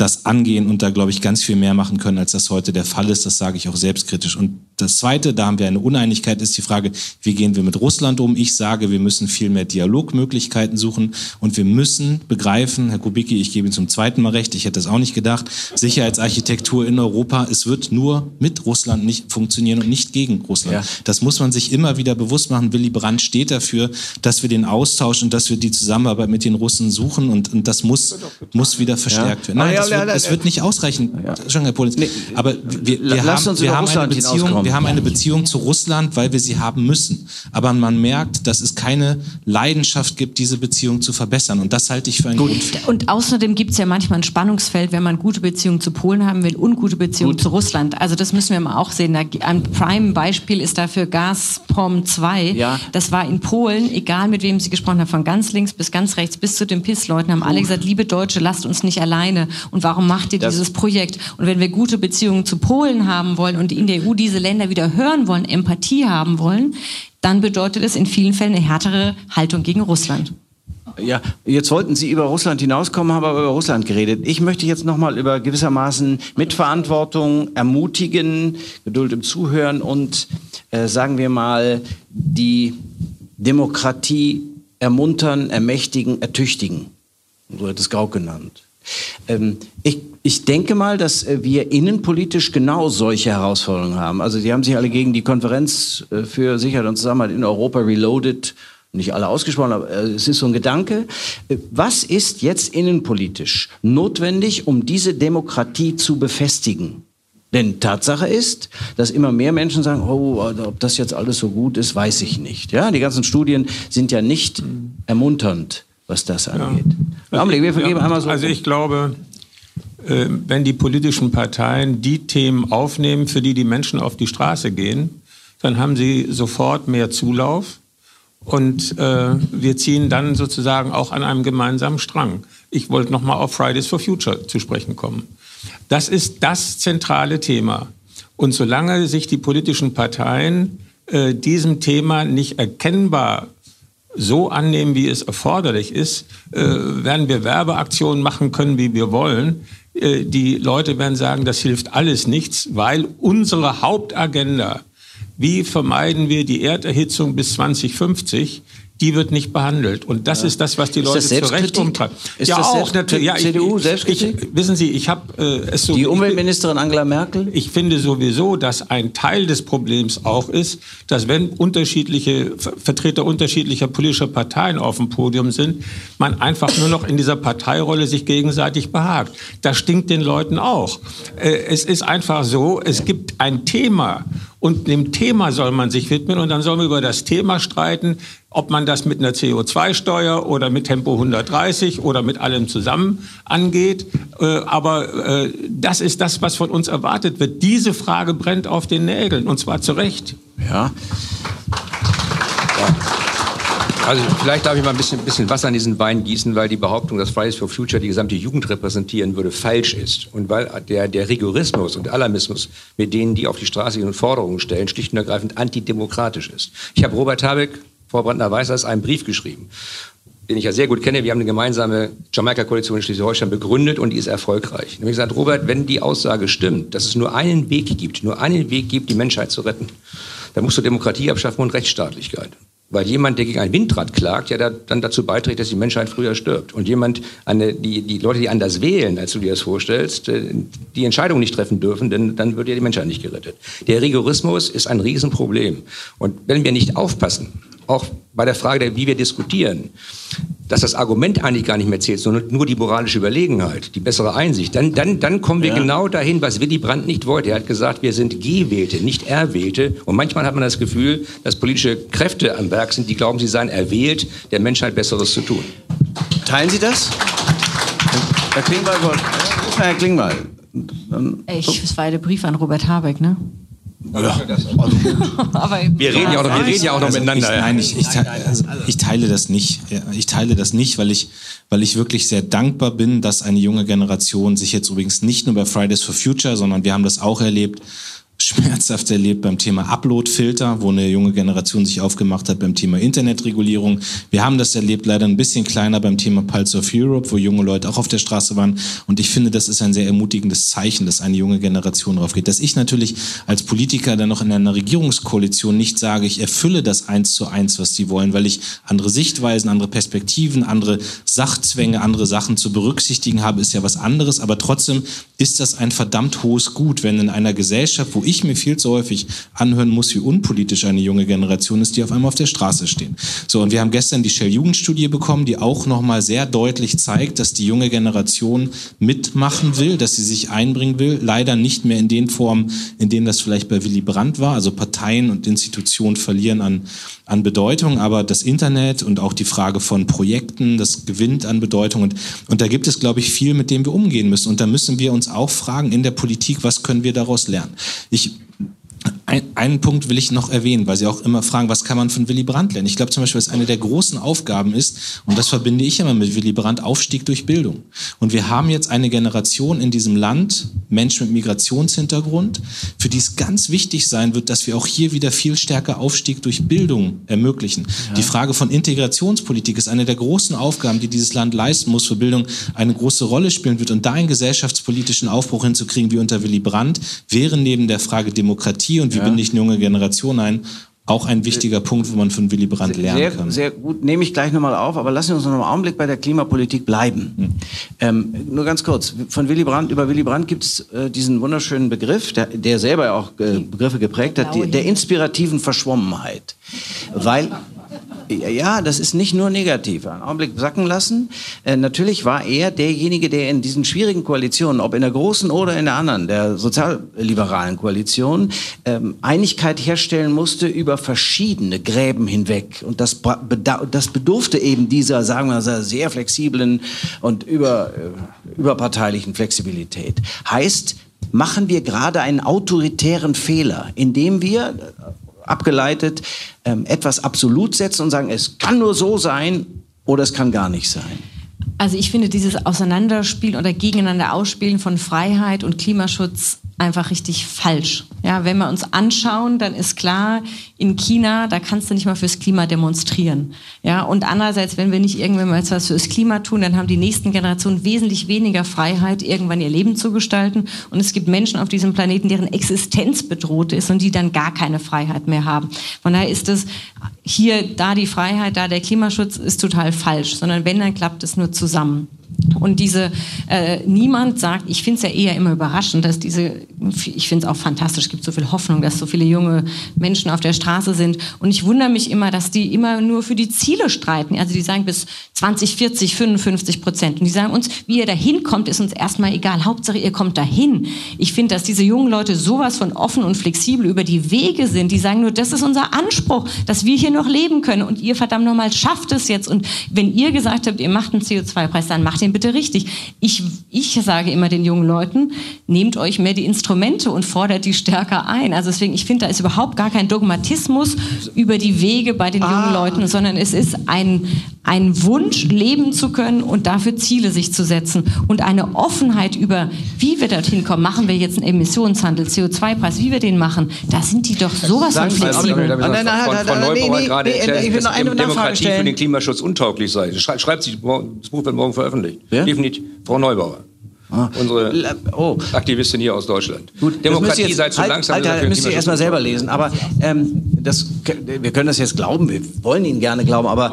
das angehen und da, glaube ich, ganz viel mehr machen können, als das heute der Fall ist. Das sage ich auch selbstkritisch. Und das Zweite, da haben wir eine Uneinigkeit, ist die Frage, wie gehen wir mit Russland um? Ich sage, wir müssen viel mehr Dialogmöglichkeiten suchen und wir müssen begreifen, Herr Kubicki, ich gebe Ihnen zum zweiten Mal recht, ich hätte es auch nicht gedacht, Sicherheitsarchitektur in Europa, es wird nur mit Russland nicht funktionieren und nicht gegen Russland. Ja. Das muss man sich immer wieder bewusst machen. Willy Brandt steht dafür, dass wir den Austausch und dass wir die Zusammenarbeit mit den Russen suchen und, und das muss, muss wieder verstärkt ja. werden. Nein, es, wird, es wird nicht ausreichen, ja. Herr Politz. Nee, aber wir, wir haben, wir haben eine Beziehung, wir haben eine Beziehung zu Russland, weil wir sie haben müssen. Aber man merkt, dass es keine Leidenschaft gibt, diese Beziehung zu verbessern. Und das halte ich für einen Gut. Grund. Und außerdem gibt es ja manchmal ein Spannungsfeld, wenn man gute Beziehungen zu Polen haben will, ungute Beziehungen Gut. zu Russland. Also das müssen wir mal auch sehen. Ein Prime-Beispiel ist dafür Gazprom 2. Ja. Das war in Polen, egal mit wem Sie gesprochen haben, von ganz links bis ganz rechts bis zu den PIS-Leuten, haben alle gesagt, liebe Deutsche, lasst uns nicht alleine. Und warum macht ihr das dieses Projekt? Und wenn wir gute Beziehungen zu Polen haben wollen und in der EU diese Länder wieder hören wollen, Empathie haben wollen, dann bedeutet es in vielen Fällen eine härtere Haltung gegen Russland. Ja, jetzt wollten Sie über Russland hinauskommen, haben aber über Russland geredet. Ich möchte jetzt nochmal über gewissermaßen Mitverantwortung ermutigen, Geduld im Zuhören und, äh, sagen wir mal, die Demokratie ermuntern, ermächtigen, ertüchtigen. So hat es Grau genannt. Ähm, ich, ich denke mal, dass äh, wir innenpolitisch genau solche Herausforderungen haben. Also die haben sich alle gegen die Konferenz äh, für Sicherheit und Zusammenhalt in Europa reloaded nicht alle ausgesprochen, aber äh, es ist so ein Gedanke. Was ist jetzt innenpolitisch notwendig, um diese Demokratie zu befestigen? Denn Tatsache ist, dass immer mehr Menschen sagen, oh, ob das jetzt alles so gut ist, weiß ich nicht. Ja, die ganzen Studien sind ja nicht ermunternd was das angeht. Ja. Augenblick, wir vergeben ja, einmal so. Also ich glaube, äh, wenn die politischen Parteien die Themen aufnehmen, für die die Menschen auf die Straße gehen, dann haben sie sofort mehr Zulauf und äh, wir ziehen dann sozusagen auch an einem gemeinsamen Strang. Ich wollte noch mal auf Fridays for Future zu sprechen kommen. Das ist das zentrale Thema. Und solange sich die politischen Parteien äh, diesem Thema nicht erkennbar so annehmen, wie es erforderlich ist, äh, werden wir Werbeaktionen machen können, wie wir wollen. Äh, die Leute werden sagen, das hilft alles nichts, weil unsere Hauptagenda, wie vermeiden wir die Erderhitzung bis 2050, die wird nicht behandelt. Und das ja. ist das, was die ist Leute zu Recht umtreibt. Ist ja, das auch natürlich. Ja, CDU Selbstkritik? Ich, wissen Sie, ich habe äh, es so. Die Umweltministerin Angela Merkel? Ich finde sowieso, dass ein Teil des Problems auch ist, dass wenn unterschiedliche Vertreter unterschiedlicher politischer Parteien auf dem Podium sind, man einfach nur noch in dieser Parteirolle sich gegenseitig behagt. Das stinkt den Leuten auch. Äh, es ist einfach so, es gibt ein Thema und dem Thema soll man sich widmen und dann soll man über das Thema streiten, ob man das mit einer CO2-Steuer oder mit Tempo 130 oder mit allem zusammen angeht. Äh, aber äh, das ist das, was von uns erwartet wird. Diese Frage brennt auf den Nägeln und zwar zu Recht. Ja. ja. Also vielleicht darf ich mal ein bisschen, bisschen Wasser an diesen Wein gießen, weil die Behauptung, dass Fridays for Future die gesamte Jugend repräsentieren würde, falsch ist. Und weil der, der Rigorismus und Alarmismus, mit denen die auf die Straße gehen und Forderungen stellen, schlicht und ergreifend antidemokratisch ist. Ich habe Robert Habeck, Frau Brandner-Weiß, einen Brief geschrieben den ich ja sehr gut kenne. Wir haben eine gemeinsame Jamaika-Koalition in Schleswig-Holstein begründet und die ist erfolgreich. Und ich gesagt, Robert, wenn die Aussage stimmt, dass es nur einen Weg gibt, nur einen Weg gibt, die Menschheit zu retten, dann musst du Demokratie abschaffen und Rechtsstaatlichkeit. Weil jemand, der gegen ein Windrad klagt, ja da, dann dazu beiträgt, dass die Menschheit früher stirbt. Und jemand, eine, die, die Leute, die anders wählen, als du dir das vorstellst, äh, die Entscheidung nicht treffen dürfen, denn dann wird ja die Menschheit nicht gerettet. Der Rigorismus ist ein Riesenproblem. Und wenn wir nicht aufpassen, auch bei der Frage, wie wir diskutieren, dass das Argument eigentlich gar nicht mehr zählt, sondern nur die moralische Überlegenheit, die bessere Einsicht, dann, dann, dann kommen wir ja. genau dahin, was Willy Brandt nicht wollte. Er hat gesagt, wir sind Gewählte, nicht Erwählte. Und manchmal hat man das Gefühl, dass politische Kräfte am Werk sind, die glauben, sie seien erwählt, der Menschheit Besseres zu tun. Teilen Sie das? Herr Klingbeil, Herr Klingbeil. Ich, es war der Brief an Robert Habeck, ne? Ja. Aber wir reden ja auch noch, wir reden ja auch noch also miteinander. Ich, nein, ich, ich, also ich, teile das nicht. Ich teile das nicht, weil ich, weil ich wirklich sehr dankbar bin, dass eine junge Generation sich jetzt übrigens nicht nur bei Fridays for Future, sondern wir haben das auch erlebt, schmerzhaft erlebt beim Thema Upload-Filter, wo eine junge Generation sich aufgemacht hat beim Thema Internetregulierung. Wir haben das erlebt, leider ein bisschen kleiner beim Thema Pulse of Europe, wo junge Leute auch auf der Straße waren. Und ich finde, das ist ein sehr ermutigendes Zeichen, dass eine junge Generation drauf geht. Dass ich natürlich als Politiker dann noch in einer Regierungskoalition nicht sage, ich erfülle das eins zu eins, was sie wollen, weil ich andere Sichtweisen, andere Perspektiven, andere Sachzwänge, andere Sachen zu berücksichtigen habe, ist ja was anderes. Aber trotzdem ist das ein verdammt hohes Gut, wenn in einer Gesellschaft, wo ich mir viel zu häufig anhören muss, wie unpolitisch eine junge Generation ist, die auf einmal auf der Straße stehen. So, und wir haben gestern die Shell-Jugendstudie bekommen, die auch nochmal sehr deutlich zeigt, dass die junge Generation mitmachen will, dass sie sich einbringen will. Leider nicht mehr in den Formen, in denen das vielleicht bei Willy Brandt war. Also Parteien und Institutionen verlieren an, an Bedeutung, aber das Internet und auch die Frage von Projekten, das gewinnt an Bedeutung. Und, und da gibt es, glaube ich, viel, mit dem wir umgehen müssen. Und da müssen wir uns auch fragen in der Politik, was können wir daraus lernen? Ich ein, einen Punkt will ich noch erwähnen, weil Sie auch immer fragen, was kann man von Willy Brandt lernen? Ich glaube zum Beispiel, was eine der großen Aufgaben ist, und das verbinde ich immer mit Willy Brandt, Aufstieg durch Bildung. Und wir haben jetzt eine Generation in diesem Land, Menschen mit Migrationshintergrund, für die es ganz wichtig sein wird, dass wir auch hier wieder viel stärker Aufstieg durch Bildung ermöglichen. Ja. Die Frage von Integrationspolitik ist eine der großen Aufgaben, die dieses Land leisten muss, für Bildung eine große Rolle spielen wird. Und da einen gesellschaftspolitischen Aufbruch hinzukriegen wie unter Willy Brandt, wäre neben der Frage Demokratie und wie ja. binde ich eine junge Generation ein, auch ein wichtiger Punkt, wo man von Willy Brandt lernen sehr, kann. Sehr gut, nehme ich gleich nochmal auf, aber lassen wir uns noch einen Augenblick bei der Klimapolitik bleiben. Hm. Ähm, nur ganz kurz, von Willy Brandt, über Willy Brandt gibt es äh, diesen wunderschönen Begriff, der, der selber auch äh, Begriffe geprägt hat, die, der inspirativen Verschwommenheit. Weil, ja, das ist nicht nur negativ. Einen Augenblick sacken lassen. Äh, natürlich war er derjenige, der in diesen schwierigen Koalitionen, ob in der großen oder in der anderen, der sozialliberalen Koalition, ähm, Einigkeit herstellen musste über verschiedene Gräben hinweg. Und das, das bedurfte eben dieser, sagen wir mal, sehr flexiblen und über, äh, überparteilichen Flexibilität. Heißt, machen wir gerade einen autoritären Fehler, indem wir abgeleitet ähm, etwas absolut setzen und sagen, es kann nur so sein oder es kann gar nicht sein? Also ich finde dieses Auseinanderspielen oder Gegeneinander ausspielen von Freiheit und Klimaschutz einfach richtig falsch. Ja, wenn wir uns anschauen, dann ist klar, in China, da kannst du nicht mal fürs Klima demonstrieren. Ja, und andererseits, wenn wir nicht irgendwann mal was fürs Klima tun, dann haben die nächsten Generationen wesentlich weniger Freiheit, irgendwann ihr Leben zu gestalten. Und es gibt Menschen auf diesem Planeten, deren Existenz bedroht ist und die dann gar keine Freiheit mehr haben. Von daher ist es hier, da die Freiheit, da der Klimaschutz ist total falsch, sondern wenn, dann klappt es nur zusammen. Und diese, äh, niemand sagt, ich finde es ja eher immer überraschend, dass diese, ich finde es auch fantastisch, gibt so viel Hoffnung, dass so viele junge Menschen auf der Straße sind. Und ich wundere mich immer, dass die immer nur für die Ziele streiten. Also die sagen bis 20, 40, 55 Prozent. Und die sagen uns, wie ihr da hinkommt, ist uns erstmal egal. Hauptsache, ihr kommt dahin. Ich finde, dass diese jungen Leute sowas von offen und flexibel über die Wege sind. Die sagen nur, das ist unser Anspruch, dass wir hier noch leben können. Und ihr verdammt nochmal schafft es jetzt. Und wenn ihr gesagt habt, ihr macht einen CO2-Preis, dann macht den bitte richtig. Ich, ich sage immer den jungen Leuten, nehmt euch mehr die Instrumente und fordert die stärker ein. Also deswegen, ich finde, da ist überhaupt gar kein Dogmatismus über die Wege bei den jungen ah. Leuten, sondern es ist ein, ein Wunsch, leben zu können und dafür Ziele sich zu setzen und eine Offenheit über, wie wir dorthin kommen. Machen wir jetzt einen Emissionshandel, CO2-Preis, wie wir den machen? Da sind die doch sowas von flexibel. Nein, nein, nein, von Neubauer gerade ich will noch eine Demokratie für den Klimaschutz untauglich sei. Schreibt sich, das Buch wird morgen veröffentlicht. Ja? Definitiv. Frau Neubauer. Ah. Unsere oh. Aktivistin hier aus Deutschland. Gut, Demokratie jetzt, sei zu halt, langsam. Alter, müsst ihr erstmal selber lesen. Aber ähm, das, wir können das jetzt glauben, wir wollen Ihnen gerne glauben, aber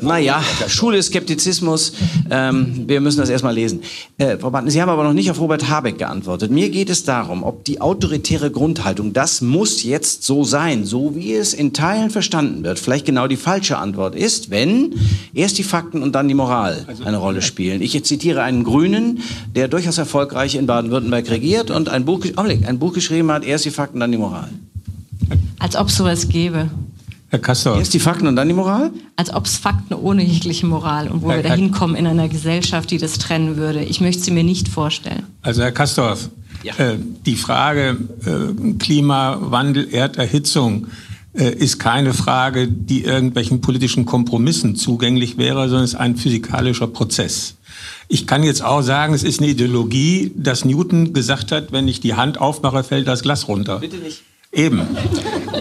naja, Schule, Skeptizismus, ähm, wir müssen das erstmal lesen. Äh, Frau Barton, Sie haben aber noch nicht auf Robert Habeck geantwortet. Mir geht es darum, ob die autoritäre Grundhaltung, das muss jetzt so sein, so wie es in Teilen verstanden wird, vielleicht genau die falsche Antwort ist, wenn erst die Fakten und dann die Moral also, eine Rolle spielen. Ich zitiere einen Grünen, der durchaus erfolgreich in Baden-Württemberg regiert und ein Buch, ein Buch geschrieben hat, erst die Fakten, dann die Moral. Als ob es sowas gäbe. Herr Kastor. Erst die Fakten und dann die Moral? Als ob es Fakten ohne jegliche Moral und wo Herr, wir da hinkommen in einer Gesellschaft, die das trennen würde. Ich möchte sie mir nicht vorstellen. Also Herr Kastorf, ja. äh, die Frage äh, Klimawandel, Erderhitzung äh, ist keine Frage, die irgendwelchen politischen Kompromissen zugänglich wäre, sondern es ist ein physikalischer Prozess. Ich kann jetzt auch sagen, es ist eine Ideologie, dass Newton gesagt hat, wenn ich die Hand aufmache, fällt das Glas runter. Bitte nicht. Eben,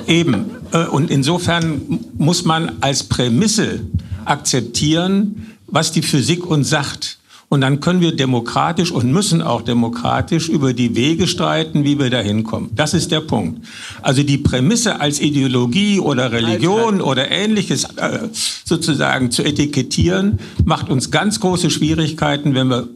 eben. Äh, und insofern muss man als Prämisse akzeptieren, was die Physik uns sagt. Und dann können wir demokratisch und müssen auch demokratisch über die Wege streiten, wie wir da hinkommen. Das ist der Punkt. Also die Prämisse als Ideologie oder Religion oder ähnliches äh, sozusagen zu etikettieren, macht uns ganz große Schwierigkeiten, wenn wir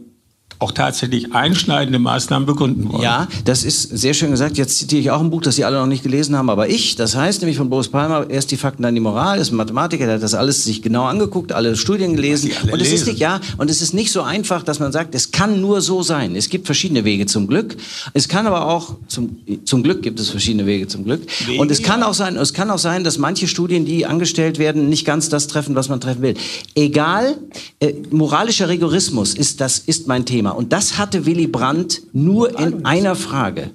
auch tatsächlich einschneidende Maßnahmen begründen wollen. Ja, das ist sehr schön gesagt. Jetzt zitiere ich auch ein Buch, das Sie alle noch nicht gelesen haben, aber ich, das heißt nämlich von Boris Palmer, erst die Fakten, dann die Moral, ist ein Mathematiker, der hat das alles sich genau angeguckt, alle Studien gelesen. Und es ist nicht, ja, und es ist nicht so einfach, dass man sagt, es kann nur so sein. Es gibt verschiedene Wege zum Glück. Es kann aber auch, zum, zum Glück gibt es verschiedene Wege zum Glück. Wege, und es kann auch sein, es kann auch sein, dass manche Studien, die angestellt werden, nicht ganz das treffen, was man treffen will. Egal, äh, moralischer Rigorismus ist das, ist mein Thema. Und das hatte Willy Brandt nur in einer Frage.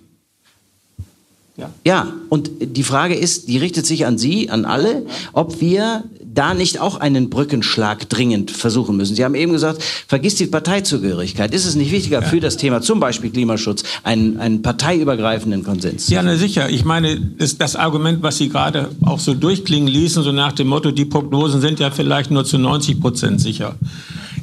Ja. ja, und die Frage ist, die richtet sich an Sie, an alle, ob wir da nicht auch einen Brückenschlag dringend versuchen müssen. Sie haben eben gesagt, vergiss die Parteizugehörigkeit. Ist es nicht wichtiger ja. für das Thema, zum Beispiel Klimaschutz, einen, einen parteiübergreifenden Konsens? Ja, na sicher. Ich meine, das, das Argument, was Sie gerade auch so durchklingen ließen, so nach dem Motto, die Prognosen sind ja vielleicht nur zu 90 Prozent sicher.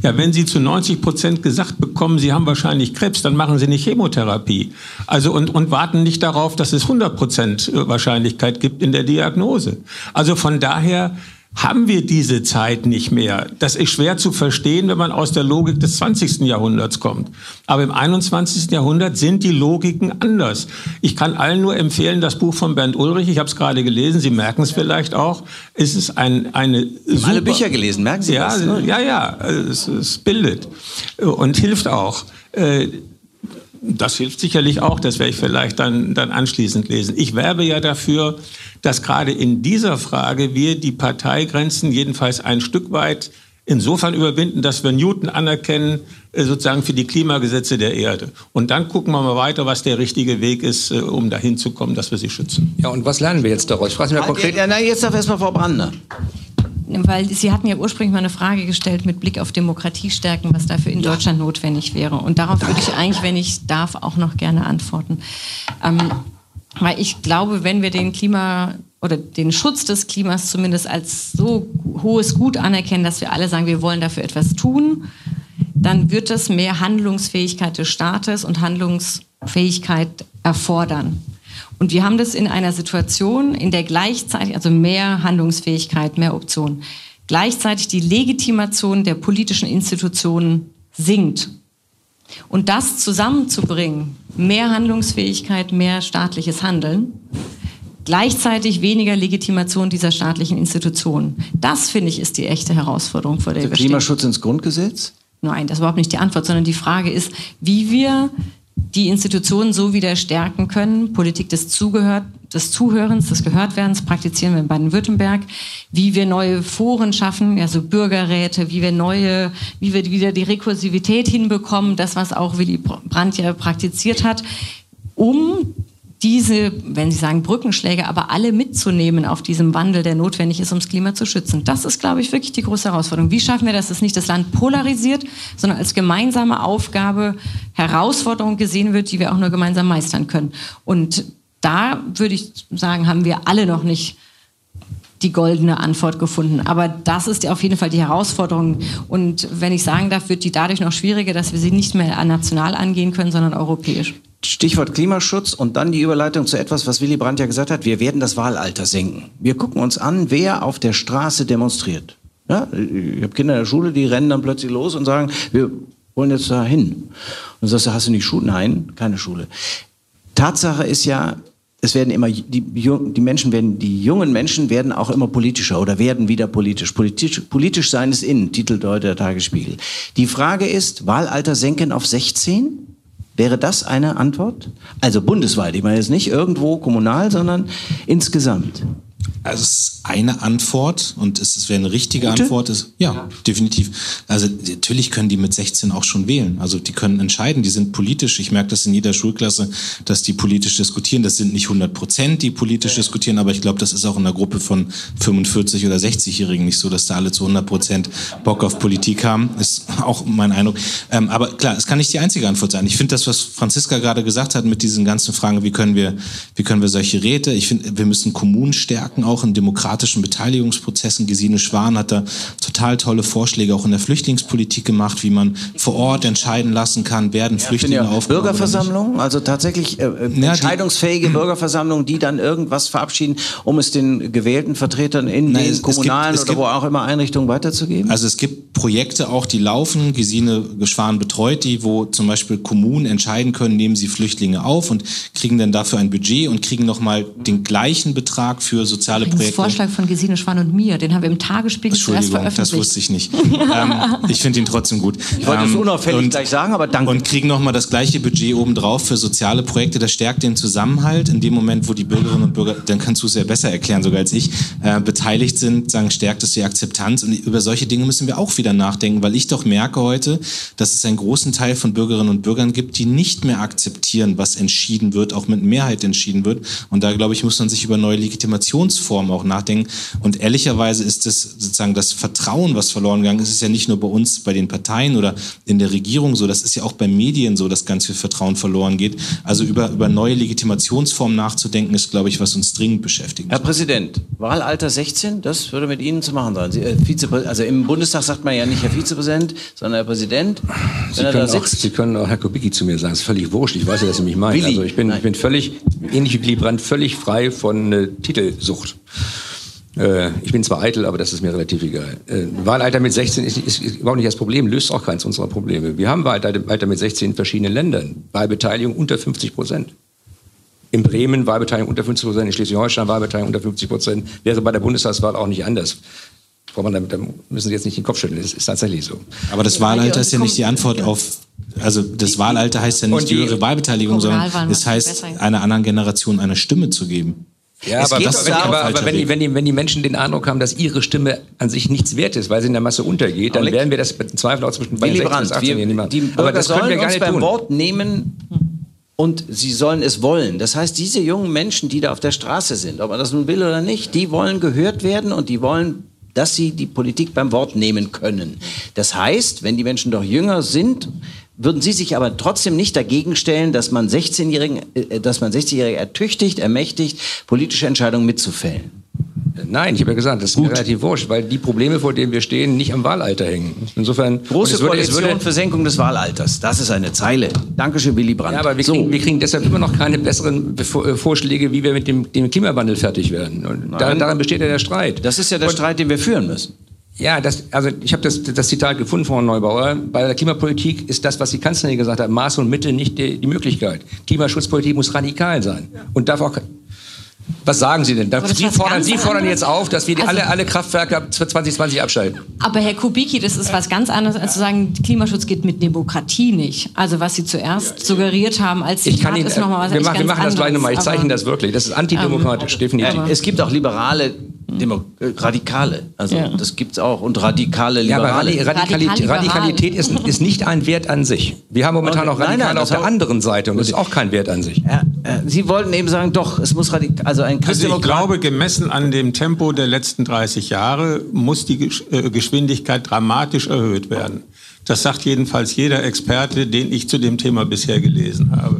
Ja, wenn Sie zu 90 Prozent gesagt bekommen, Sie haben wahrscheinlich Krebs, dann machen Sie nicht Chemotherapie. Also und, und warten nicht darauf, dass es 100 Prozent Wahrscheinlichkeit gibt in der Diagnose. Also von daher haben wir diese Zeit nicht mehr. Das ist schwer zu verstehen, wenn man aus der Logik des 20. Jahrhunderts kommt. Aber im 21. Jahrhundert sind die Logiken anders. Ich kann allen nur empfehlen, das Buch von Bernd Ulrich, ich habe es gerade gelesen, Sie merken es vielleicht auch, es ist ein, eine Sie haben alle Bücher gelesen, merken Sie ja, das? Ne? Ja, ja, es, es bildet und hilft auch. Das hilft sicherlich auch, das werde ich vielleicht dann, dann anschließend lesen. Ich werbe ja dafür, dass gerade in dieser Frage wir die Parteigrenzen jedenfalls ein Stück weit insofern überwinden, dass wir Newton anerkennen, äh, sozusagen für die Klimagesetze der Erde. Und dann gucken wir mal weiter, was der richtige Weg ist, äh, um dahin zu kommen, dass wir sie schützen. Ja, und was lernen wir jetzt daraus? Ich frage mal konkret. Ja, na, jetzt darf erstmal Frau Brandner weil Sie hatten ja ursprünglich mal eine Frage gestellt mit Blick auf Demokratiestärken, was dafür in Deutschland notwendig wäre. Und darauf würde ich eigentlich, wenn ich darf, auch noch gerne antworten. Ähm, weil ich glaube, wenn wir den Klima oder den Schutz des Klimas zumindest als so hohes Gut anerkennen, dass wir alle sagen, wir wollen dafür etwas tun, dann wird das mehr Handlungsfähigkeit des Staates und Handlungsfähigkeit erfordern. Und wir haben das in einer Situation, in der gleichzeitig, also mehr Handlungsfähigkeit, mehr Optionen, gleichzeitig die Legitimation der politischen Institutionen sinkt. Und das zusammenzubringen, mehr Handlungsfähigkeit, mehr staatliches Handeln, gleichzeitig weniger Legitimation dieser staatlichen Institutionen. Das, finde ich, ist die echte Herausforderung, vor der also wir stehen. Klimaschutz ins Grundgesetz? Nein, das ist überhaupt nicht die Antwort, sondern die Frage ist, wie wir die Institutionen so wieder stärken können, Politik des Zugehört, des Zuhörens, des Gehörtwerdens praktizieren wir in Baden-Württemberg, wie wir neue Foren schaffen, also Bürgerräte, wie wir neue, wie wir wieder die Rekursivität hinbekommen, das, was auch Willy Brandt ja praktiziert hat, um diese, wenn Sie sagen Brückenschläge, aber alle mitzunehmen auf diesem Wandel, der notwendig ist, ums Klima zu schützen. Das ist, glaube ich, wirklich die große Herausforderung. Wie schaffen wir, dass es nicht das Land polarisiert, sondern als gemeinsame Aufgabe, Herausforderung gesehen wird, die wir auch nur gemeinsam meistern können. Und da würde ich sagen, haben wir alle noch nicht die goldene Antwort gefunden. Aber das ist auf jeden Fall die Herausforderung. Und wenn ich sagen darf, wird die dadurch noch schwieriger, dass wir sie nicht mehr national angehen können, sondern europäisch. Stichwort Klimaschutz und dann die Überleitung zu etwas, was Willy Brandt ja gesagt hat, wir werden das Wahlalter senken. Wir gucken uns an, wer auf der Straße demonstriert. Ja, ich habe Kinder in der Schule, die rennen dann plötzlich los und sagen, wir wollen jetzt da hin. Und sagst du, hast du nicht Schule? Nein, keine Schule. Tatsache ist ja, es werden immer die, die Menschen werden die jungen Menschen werden auch immer politischer oder werden wieder politisch. Politisch, politisch sein ist innen, Titel der Tagesspiegel. Die Frage ist Wahlalter senken auf 16? Wäre das eine Antwort? Also bundesweit, ich meine jetzt nicht irgendwo kommunal, sondern insgesamt. Also es ist eine Antwort und es wäre eine richtige Gute? Antwort. Ist, ja, ja, definitiv. Also natürlich können die mit 16 auch schon wählen. Also die können entscheiden, die sind politisch. Ich merke das in jeder Schulklasse, dass die politisch diskutieren. Das sind nicht 100 Prozent, die politisch ja. diskutieren, aber ich glaube, das ist auch in einer Gruppe von 45 oder 60-Jährigen nicht so, dass da alle zu 100 Prozent Bock auf Politik haben. Ist auch mein Eindruck. Ähm, aber klar, es kann nicht die einzige Antwort sein. Ich finde das, was Franziska gerade gesagt hat mit diesen ganzen Fragen, wie können wir, wie können wir solche Räte, ich finde, wir müssen Kommunen stärken, auch in demokratischen Beteiligungsprozessen. Gesine Schwan hat da total tolle Vorschläge auch in der Flüchtlingspolitik gemacht, wie man vor Ort entscheiden lassen kann, werden Flüchtlinge ja, aufgenommen. Bürgerversammlungen, also tatsächlich äh, äh ja, entscheidungsfähige Bürgerversammlungen, die dann irgendwas verabschieden, um es den gewählten Vertretern in na, den es, kommunalen es gibt, es oder gibt, wo auch immer Einrichtungen weiterzugeben? Also es gibt Projekte auch, die laufen. Gesine Schwan betreut die, wo zum Beispiel Kommunen entscheiden können, nehmen sie Flüchtlinge auf und kriegen dann dafür ein Budget und kriegen nochmal den gleichen Betrag für soziale Übrigens Projekte. Vorschlag von Gesine Schwan und mir, den haben wir im Tagesspiegel zuerst veröffentlicht. das wusste ich nicht. ähm, ich finde ihn trotzdem gut. Ich wollte es ähm, unauffällig und, gleich sagen, aber danke. Und kriegen nochmal das gleiche Budget obendrauf für soziale Projekte. Das stärkt den Zusammenhalt. In dem Moment, wo die Bürgerinnen und Bürger, dann kannst du es ja besser erklären sogar als ich, äh, beteiligt sind, sagen, stärkt es die Akzeptanz. Und über solche Dinge müssen wir auch wieder nachdenken, weil ich doch merke heute, dass es einen großen Teil von Bürgerinnen und Bürgern gibt, die nicht mehr akzeptieren, was entschieden wird, auch mit Mehrheit entschieden wird. Und da, glaube ich, muss man sich über neue Legitimationsformen auch nachdenken. Und ehrlicherweise ist es sozusagen das Vertrauen, was verloren gegangen ist, ist ja nicht nur bei uns, bei den Parteien oder in der Regierung so, das ist ja auch bei Medien so, dass ganz viel Vertrauen verloren geht. Also über, über neue Legitimationsformen nachzudenken, ist, glaube ich, was uns dringend beschäftigt. Herr Präsident, Wahlalter 16, das würde mit Ihnen zu machen sein. Sie, äh, also im Bundestag sagt man ja nicht Herr Vizepräsident, sondern Herr Präsident. Sie, können auch, Sie können auch Herr Kubicki zu mir sagen, das ist völlig wurscht, ich weiß ja, dass Sie mich meinen. Also ich bin, ich bin völlig, ähnlich wie Brandt, völlig frei von äh, Titelsucht. Äh, ich bin zwar eitel, aber das ist mir relativ egal. Äh, Wahlalter mit 16 ist, ist, ist, überhaupt nicht das Problem, löst auch keins unserer Probleme. Wir haben Wahlalter mit 16 in verschiedenen Ländern. Wahlbeteiligung unter 50 Prozent. In Bremen Wahlbeteiligung unter 50 Prozent, in Schleswig-Holstein Wahlbeteiligung unter 50 Prozent. Wäre bei der Bundestagswahl auch nicht anders. Frau Mann, da müssen Sie jetzt nicht den Kopf schütteln, das ist tatsächlich so. Aber das Wahlalter ist ja nicht die Antwort auf, also das Wahlalter heißt ja nicht die höhere Wahlbeteiligung, sondern es heißt, einer anderen Generation eine Stimme zu geben. Ja, aber, das, wenn, aber, aber wenn, die, wenn, die, wenn die Menschen den Eindruck haben, dass ihre Stimme an sich nichts wert ist, weil sie in der Masse untergeht, dann werden wir das im Zweifel auch zwischen beiden 16 bis 18 wir. Die Bürger aber das können wir gar nicht beim tun. Wort nehmen und sie sollen es wollen. Das heißt, diese jungen Menschen, die da auf der Straße sind, ob man das nun will oder nicht, die wollen gehört werden und die wollen dass sie die Politik beim Wort nehmen können. Das heißt, wenn die Menschen doch jünger sind, würden Sie sich aber trotzdem nicht dagegen stellen, dass man 16-Jährigen, äh, dass man 60-Jährige ertüchtigt, ermächtigt, politische Entscheidungen mitzufällen? Nein, ich habe ja gesagt, das ist mir relativ wurscht, weil die Probleme, vor denen wir stehen, nicht am Wahlalter hängen. Insofern große würde, Koalition würde, für Senkung des Wahlalters. Das ist eine Zeile. Dankeschön, Willy Brandt. Ja, aber wir, so. kriegen, wir kriegen deshalb immer noch keine besseren äh, Vorschläge, wie wir mit dem, dem Klimawandel fertig werden. Und daran, daran besteht ja der Streit. Das ist ja der Und, Streit, den wir führen müssen. Ja, das, also ich habe das, das Zitat gefunden von Neubauer. Bei der Klimapolitik ist das, was die Kanzlerin gesagt hat, Maß und Mittel nicht die, die Möglichkeit. Klimaschutzpolitik muss radikal sein und darf auch Was sagen Sie denn? Aber Sie fordern, Sie fordern jetzt auf, dass wir die Also- alle, alle Kraftwerke für 2020 abschalten. Aber Herr Kubicki, das ist was ganz anderes, als zu sagen, Klimaschutz geht mit Demokratie nicht. Also was Sie zuerst suggeriert haben als Ich Zitat kann Ihnen, ist nochmal was wir machen, wir machen das gleich nochmal. Ich zeichne Aber- das wirklich. Das ist antidemokratisch, definitiv. Ja, es gibt auch liberale Demo äh, Radikale. Also Ja. das gibt's auch. Und radikale Ja, aber Liberale. Radi- Radikalität. Radikalität ist, ist nicht ein Wert an sich. Wir haben momentan Okay. auch Nein, Radikale nein, auf das der anderen Seite und das ist auch kein Wert an sich. Ja, äh, Sie wollten eben sagen, doch, es muss radikal, also ein Also ich glaube, gemessen an dem Tempo der letzten 30 Jahre muss die Gesch- äh, Geschwindigkeit dramatisch erhöht werden. Das sagt jedenfalls jeder Experte, den ich zu dem Thema bisher gelesen habe.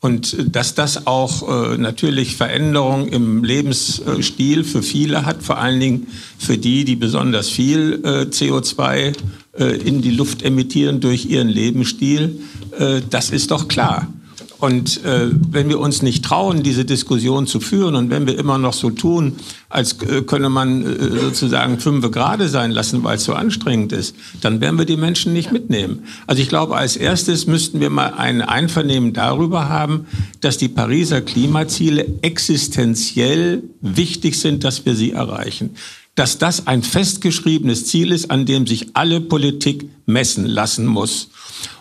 Und äh, dass das auch äh, natürlich Veränderungen im Lebensstil für viele hat, vor allen Dingen für die, die besonders viel äh, CO2 äh, in die Luft emittieren durch ihren Lebensstil, äh, das ist doch klar. Und äh, wenn wir uns nicht trauen, diese Diskussion zu führen und wenn wir immer noch so tun, als äh, könne man äh, sozusagen fünfe gerade sein lassen, weil es so anstrengend ist, dann werden wir die Menschen nicht mitnehmen. Also ich glaube, als erstes müssten wir mal ein Einvernehmen darüber haben, dass die Pariser Klimaziele existenziell wichtig sind, dass wir sie erreichen dass das ein festgeschriebenes Ziel ist, an dem sich alle Politik messen lassen muss.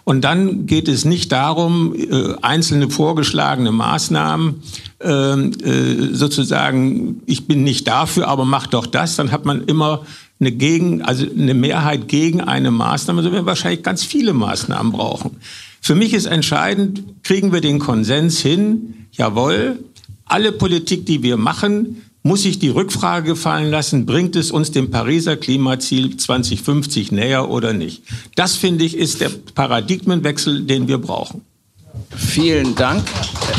Und dann geht es nicht darum, äh, einzelne vorgeschlagene Maßnahmen ähm, äh, sozusagen, ich bin nicht dafür, aber mach doch das, dann hat man immer eine, gegen, also eine Mehrheit gegen eine Maßnahme, so wir wahrscheinlich ganz viele Maßnahmen brauchen. Für mich ist entscheidend, kriegen wir den Konsens hin, jawohl, alle Politik, die wir machen, muss sich die Rückfrage gefallen lassen, bringt es uns dem Pariser Klimaziel 2050 näher oder nicht? Das, finde ich, ist der Paradigmenwechsel, den wir brauchen. Vielen Dank.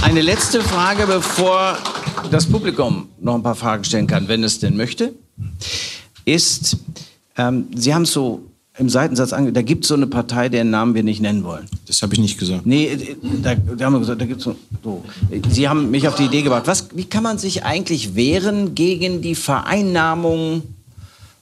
Eine letzte Frage, bevor das Publikum noch ein paar Fragen stellen kann, wenn es denn möchte, ist, ähm, Sie haben es so im Seitensatz ange... Da gibt es so eine Partei, deren Namen wir nicht nennen wollen. Das habe ich nicht gesagt. Nee, äh, da, da haben wir gesagt, da gibt's so, so. Sie haben mich auf die Idee gebracht. Was, wie kann man sich eigentlich wehren gegen die Vereinnahmung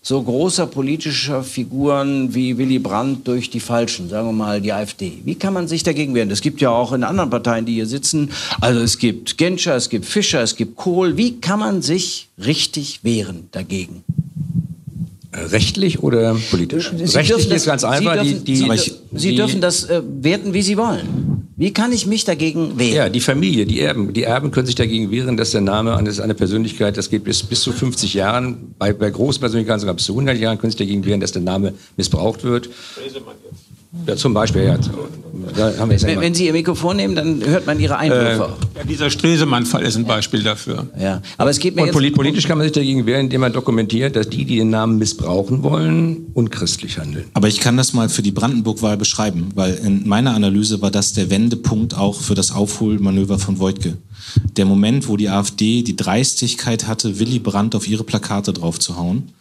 so großer politischer Figuren wie Willy Brandt durch die Falschen, sagen wir mal die AfD? Wie kann man sich dagegen wehren? Es gibt ja auch in anderen Parteien, die hier sitzen, also es gibt Genscher, es gibt Fischer, es gibt Kohl. Wie kann man sich richtig wehren dagegen? Rechtlich oder politisch? Sie Rechtlich dürfen das- ist ganz einfach. Sie dürfen, die, die, Sie, Sie die, dürfen das äh, werten, wie Sie wollen. Wie kann ich mich dagegen wehren? Ja, die Familie, die Erben. Die Erben können sich dagegen wehren, dass der Name eines einer Persönlichkeit, das geht bis, bis zu 50 Jahren, bei, bei großen Persönlichkeiten sogar bis zu 100 Jahren, können sich dagegen wehren, dass der Name missbraucht wird. Ja, zum Beispiel, ja. Da haben wir jetzt Wenn, wenn Sie Ihr Mikrofon nehmen, dann hört man Ihre Einwürfe. auch. Ja, dieser Stresemann-Fall ist ein Beispiel dafür. Ja. Aber es geht mir Und jetzt polit politisch kann man sich dagegen wehren, indem man dokumentiert, dass die, die den Namen missbrauchen wollen, unchristlich handeln. Aber ich kann das mal für die Brandenburg-Wahl beschreiben, weil in meiner Analyse war das der Wendepunkt auch für das Aufholmanöver von Voigtke. Der Moment, wo die AfD die Dreistigkeit hatte, Willy Brandt auf ihre Plakate draufzuhauen,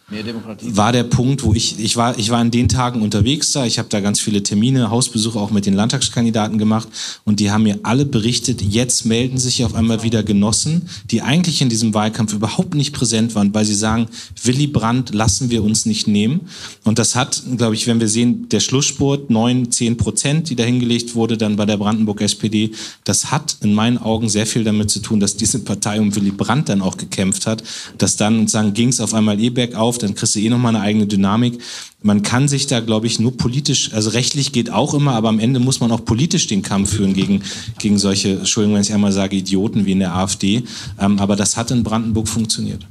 war der Punkt, wo ich, ich war, ich war in den Tagen unterwegs da, ich habe da ganz viele Termine, Hausbesuche auch mit den Landtagskandidaten gemacht. Und die haben mir alle berichtet, jetzt melden sich auf einmal wieder Genossen, die eigentlich in diesem Wahlkampf überhaupt nicht präsent waren, weil sie sagen, Willy Brandt lassen wir uns nicht nehmen. Und das hat, glaube ich, wenn wir sehen, der Schlussspurt, 9, 10 Prozent, die da hingelegt wurde, dann bei der Brandenburg SPD, das hat in meinen Augen sehr viel damit zu tun, dass diese Partei um Willy Brandt dann auch gekämpft hat, dass dann sagen, ging es auf einmal eh bergauf, dann kriegst du eh nochmal eine eigene Dynamik. Man kann sich da, glaube ich, nur politisch, also rechtlich geht auch immer, aber am Ende muss man auch politisch den Kampf führen gegen, gegen solche, Entschuldigung, wenn ich einmal sage, Idioten wie in der AfD. Ähm, aber das hat in Brandenburg funktioniert.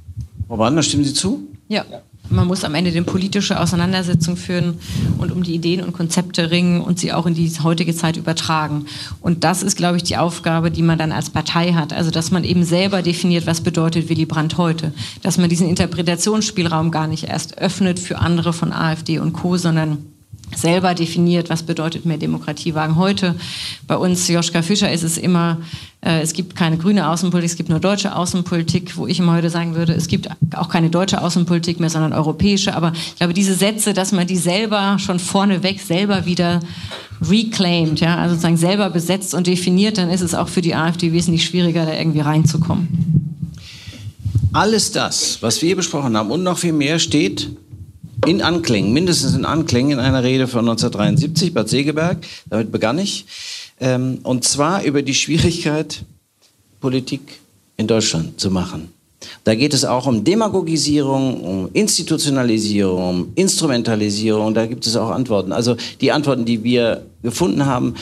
Frau Brandner, stimmen Sie zu? Ja. Man muss am Ende eine politische Auseinandersetzung führen und um die Ideen und Konzepte ringen und sie auch in die heutige Zeit übertragen. Und das ist, glaube ich, die Aufgabe, die man dann als Partei hat. Also, dass man eben selber definiert, was bedeutet Willy Brandt heute. Dass man diesen Interpretationsspielraum gar nicht erst öffnet für andere von AfD und Co., sondern selber definiert, was bedeutet mehr Demokratie wagen heute. Bei uns, Joschka Fischer, ist es immer, äh, es gibt keine grüne Außenpolitik, es gibt nur deutsche Außenpolitik, wo ich immer heute sagen würde, es gibt auch keine deutsche Außenpolitik mehr, sondern europäische. Aber ich glaube, diese Sätze, dass man die selber schon vorneweg selber wieder reclaimed, ja, also sozusagen selber besetzt und definiert, dann ist es auch für die AfD wesentlich schwieriger, da irgendwie reinzukommen. Alles das, was wir besprochen haben und noch viel mehr, steht in Anklängen, mindestens in Anklängen in einer Rede von 1973, Bad Segeberg. Damit begann ich. Ähm, und zwar über die Schwierigkeit, Politik in Deutschland zu machen. Da geht es auch um Demagogisierung, um Institutionalisierung, um Instrumentalisierung. Da gibt es auch Antworten. Also die Antworten, die wir gefunden haben,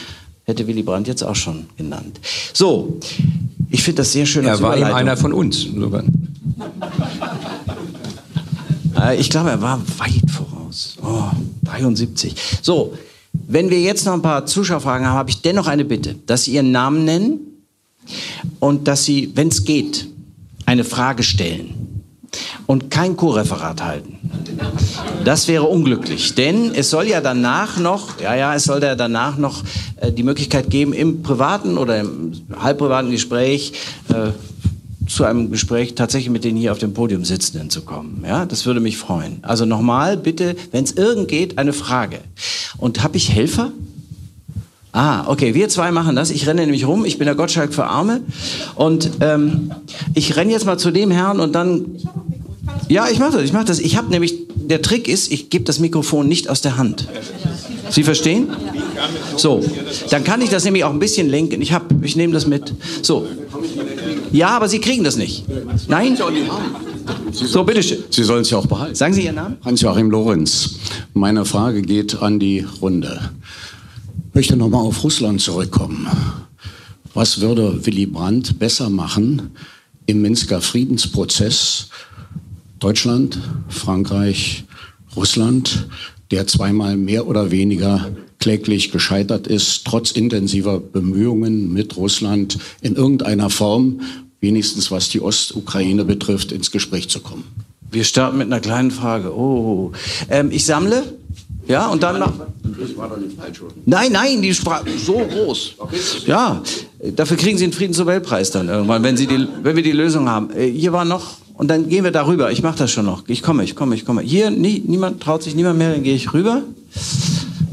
hätte Willy Brandt jetzt auch schon genannt. So, ich finde das sehr schön. Er war eben einer von uns. Äh, ich glaube, er war weit voraus. Oh, 73. So, wenn wir jetzt noch ein paar Zuschauerfragen haben, habe ich dennoch eine Bitte, dass Sie Ihren Namen nennen und dass Sie, wenn es geht, eine Frage stellen und kein Co-Referat halten. Das wäre unglücklich, denn es soll ja danach noch, ja, ja, es soll ja danach noch äh, die Möglichkeit geben, im privaten oder im halbprivaten Gespräch äh, zu einem Gespräch tatsächlich mit den hier auf dem Podium Sitzenden zu kommen. Ja, das würde mich freuen. Also nochmal, bitte, wenn es irgend geht, eine Frage. Und habe ich Helfer? Ah, okay, wir zwei machen das. Ich renne nämlich rum. Ich bin der Gottschalk für Arme. Und ähm, ich renne jetzt mal zu dem Herrn und dann... Ja, ich mache das, ich mache das. Ich habe nämlich, der Trick ist, ich gebe das Mikrofon nicht aus der Hand. Sie verstehen? So, dann kann ich das nämlich auch ein bisschen lenken. Ich, ich nehme das mit. So. Ja, aber Sie kriegen das nicht. Nein? So, bitteschön. Sie sollen es ja auch behalten. Sagen Sie Ihren Namen? Hans-Joachim Lorenz. Meine Frage geht an die Runde. Ich möchte nochmal auf Russland zurückkommen. Was würde Willy Brandt besser machen im Minsker Friedensprozess? Deutschland, Frankreich, Russland, der zweimal mehr oder weniger kläglich gescheitert ist, trotz intensiver Bemühungen mit Russland in irgendeiner Form, wenigstens was die Ostukraine betrifft, ins Gespräch zu kommen. Wir starten mit einer kleinen Frage. Oh, ähm, ich sammle ja, und dann noch. Nein, nein, die Sprache so groß. Ja, dafür kriegen Sie einen Friedensnobelpreis dann irgendwann, wenn, Sie die, wenn wir die Lösung haben. Äh, hier war noch, und dann gehen wir darüber. Ich mache das schon noch. Ich komme, ich komme, ich komme. Hier, nie, niemand traut sich niemand mehr, dann gehe ich rüber.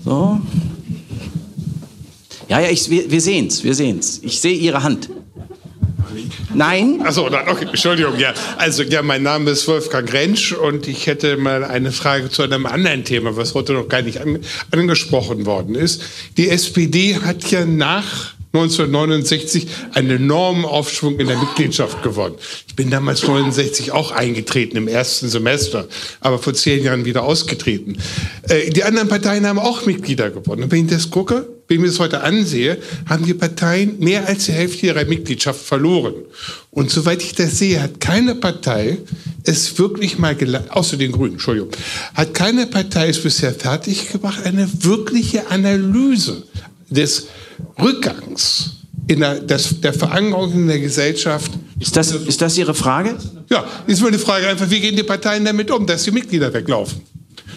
So. Ja, ja, ich, wir, wir sehen's, wir sehen's. Ich sehe Ihre Hand. Nein? Achso, okay, Entschuldigung, ja. Also, ja, mein Name ist Wolfgang Rentsch und ich hätte mal eine Frage zu einem anderen Thema, was heute noch gar nicht an, angesprochen worden ist. Die SPD hat ja nach 1969 einen enormen Aufschwung in der Mitgliedschaft gewonnen. Ich bin damals 69 auch eingetreten im ersten Semester, aber vor zehn Jahren wieder ausgetreten. Äh, die anderen Parteien haben auch Mitglieder gewonnen. Und wenn ich das gucke, wenn ich mir das heute ansehe, haben die Parteien mehr als die Hälfte ihrer Mitgliedschaft verloren. Und soweit ich das sehe, hat keine Partei es wirklich mal gelernt, außer den Grünen, Entschuldigung, hat keine Partei es bisher fertig gemacht, eine wirkliche Analyse des Rückgangs in der, des, der Verankerung in der Gesellschaft. Ist das, ist das Ihre Frage? Ja, ist die Frage einfach, wie gehen die Parteien damit um, dass die Mitglieder weglaufen?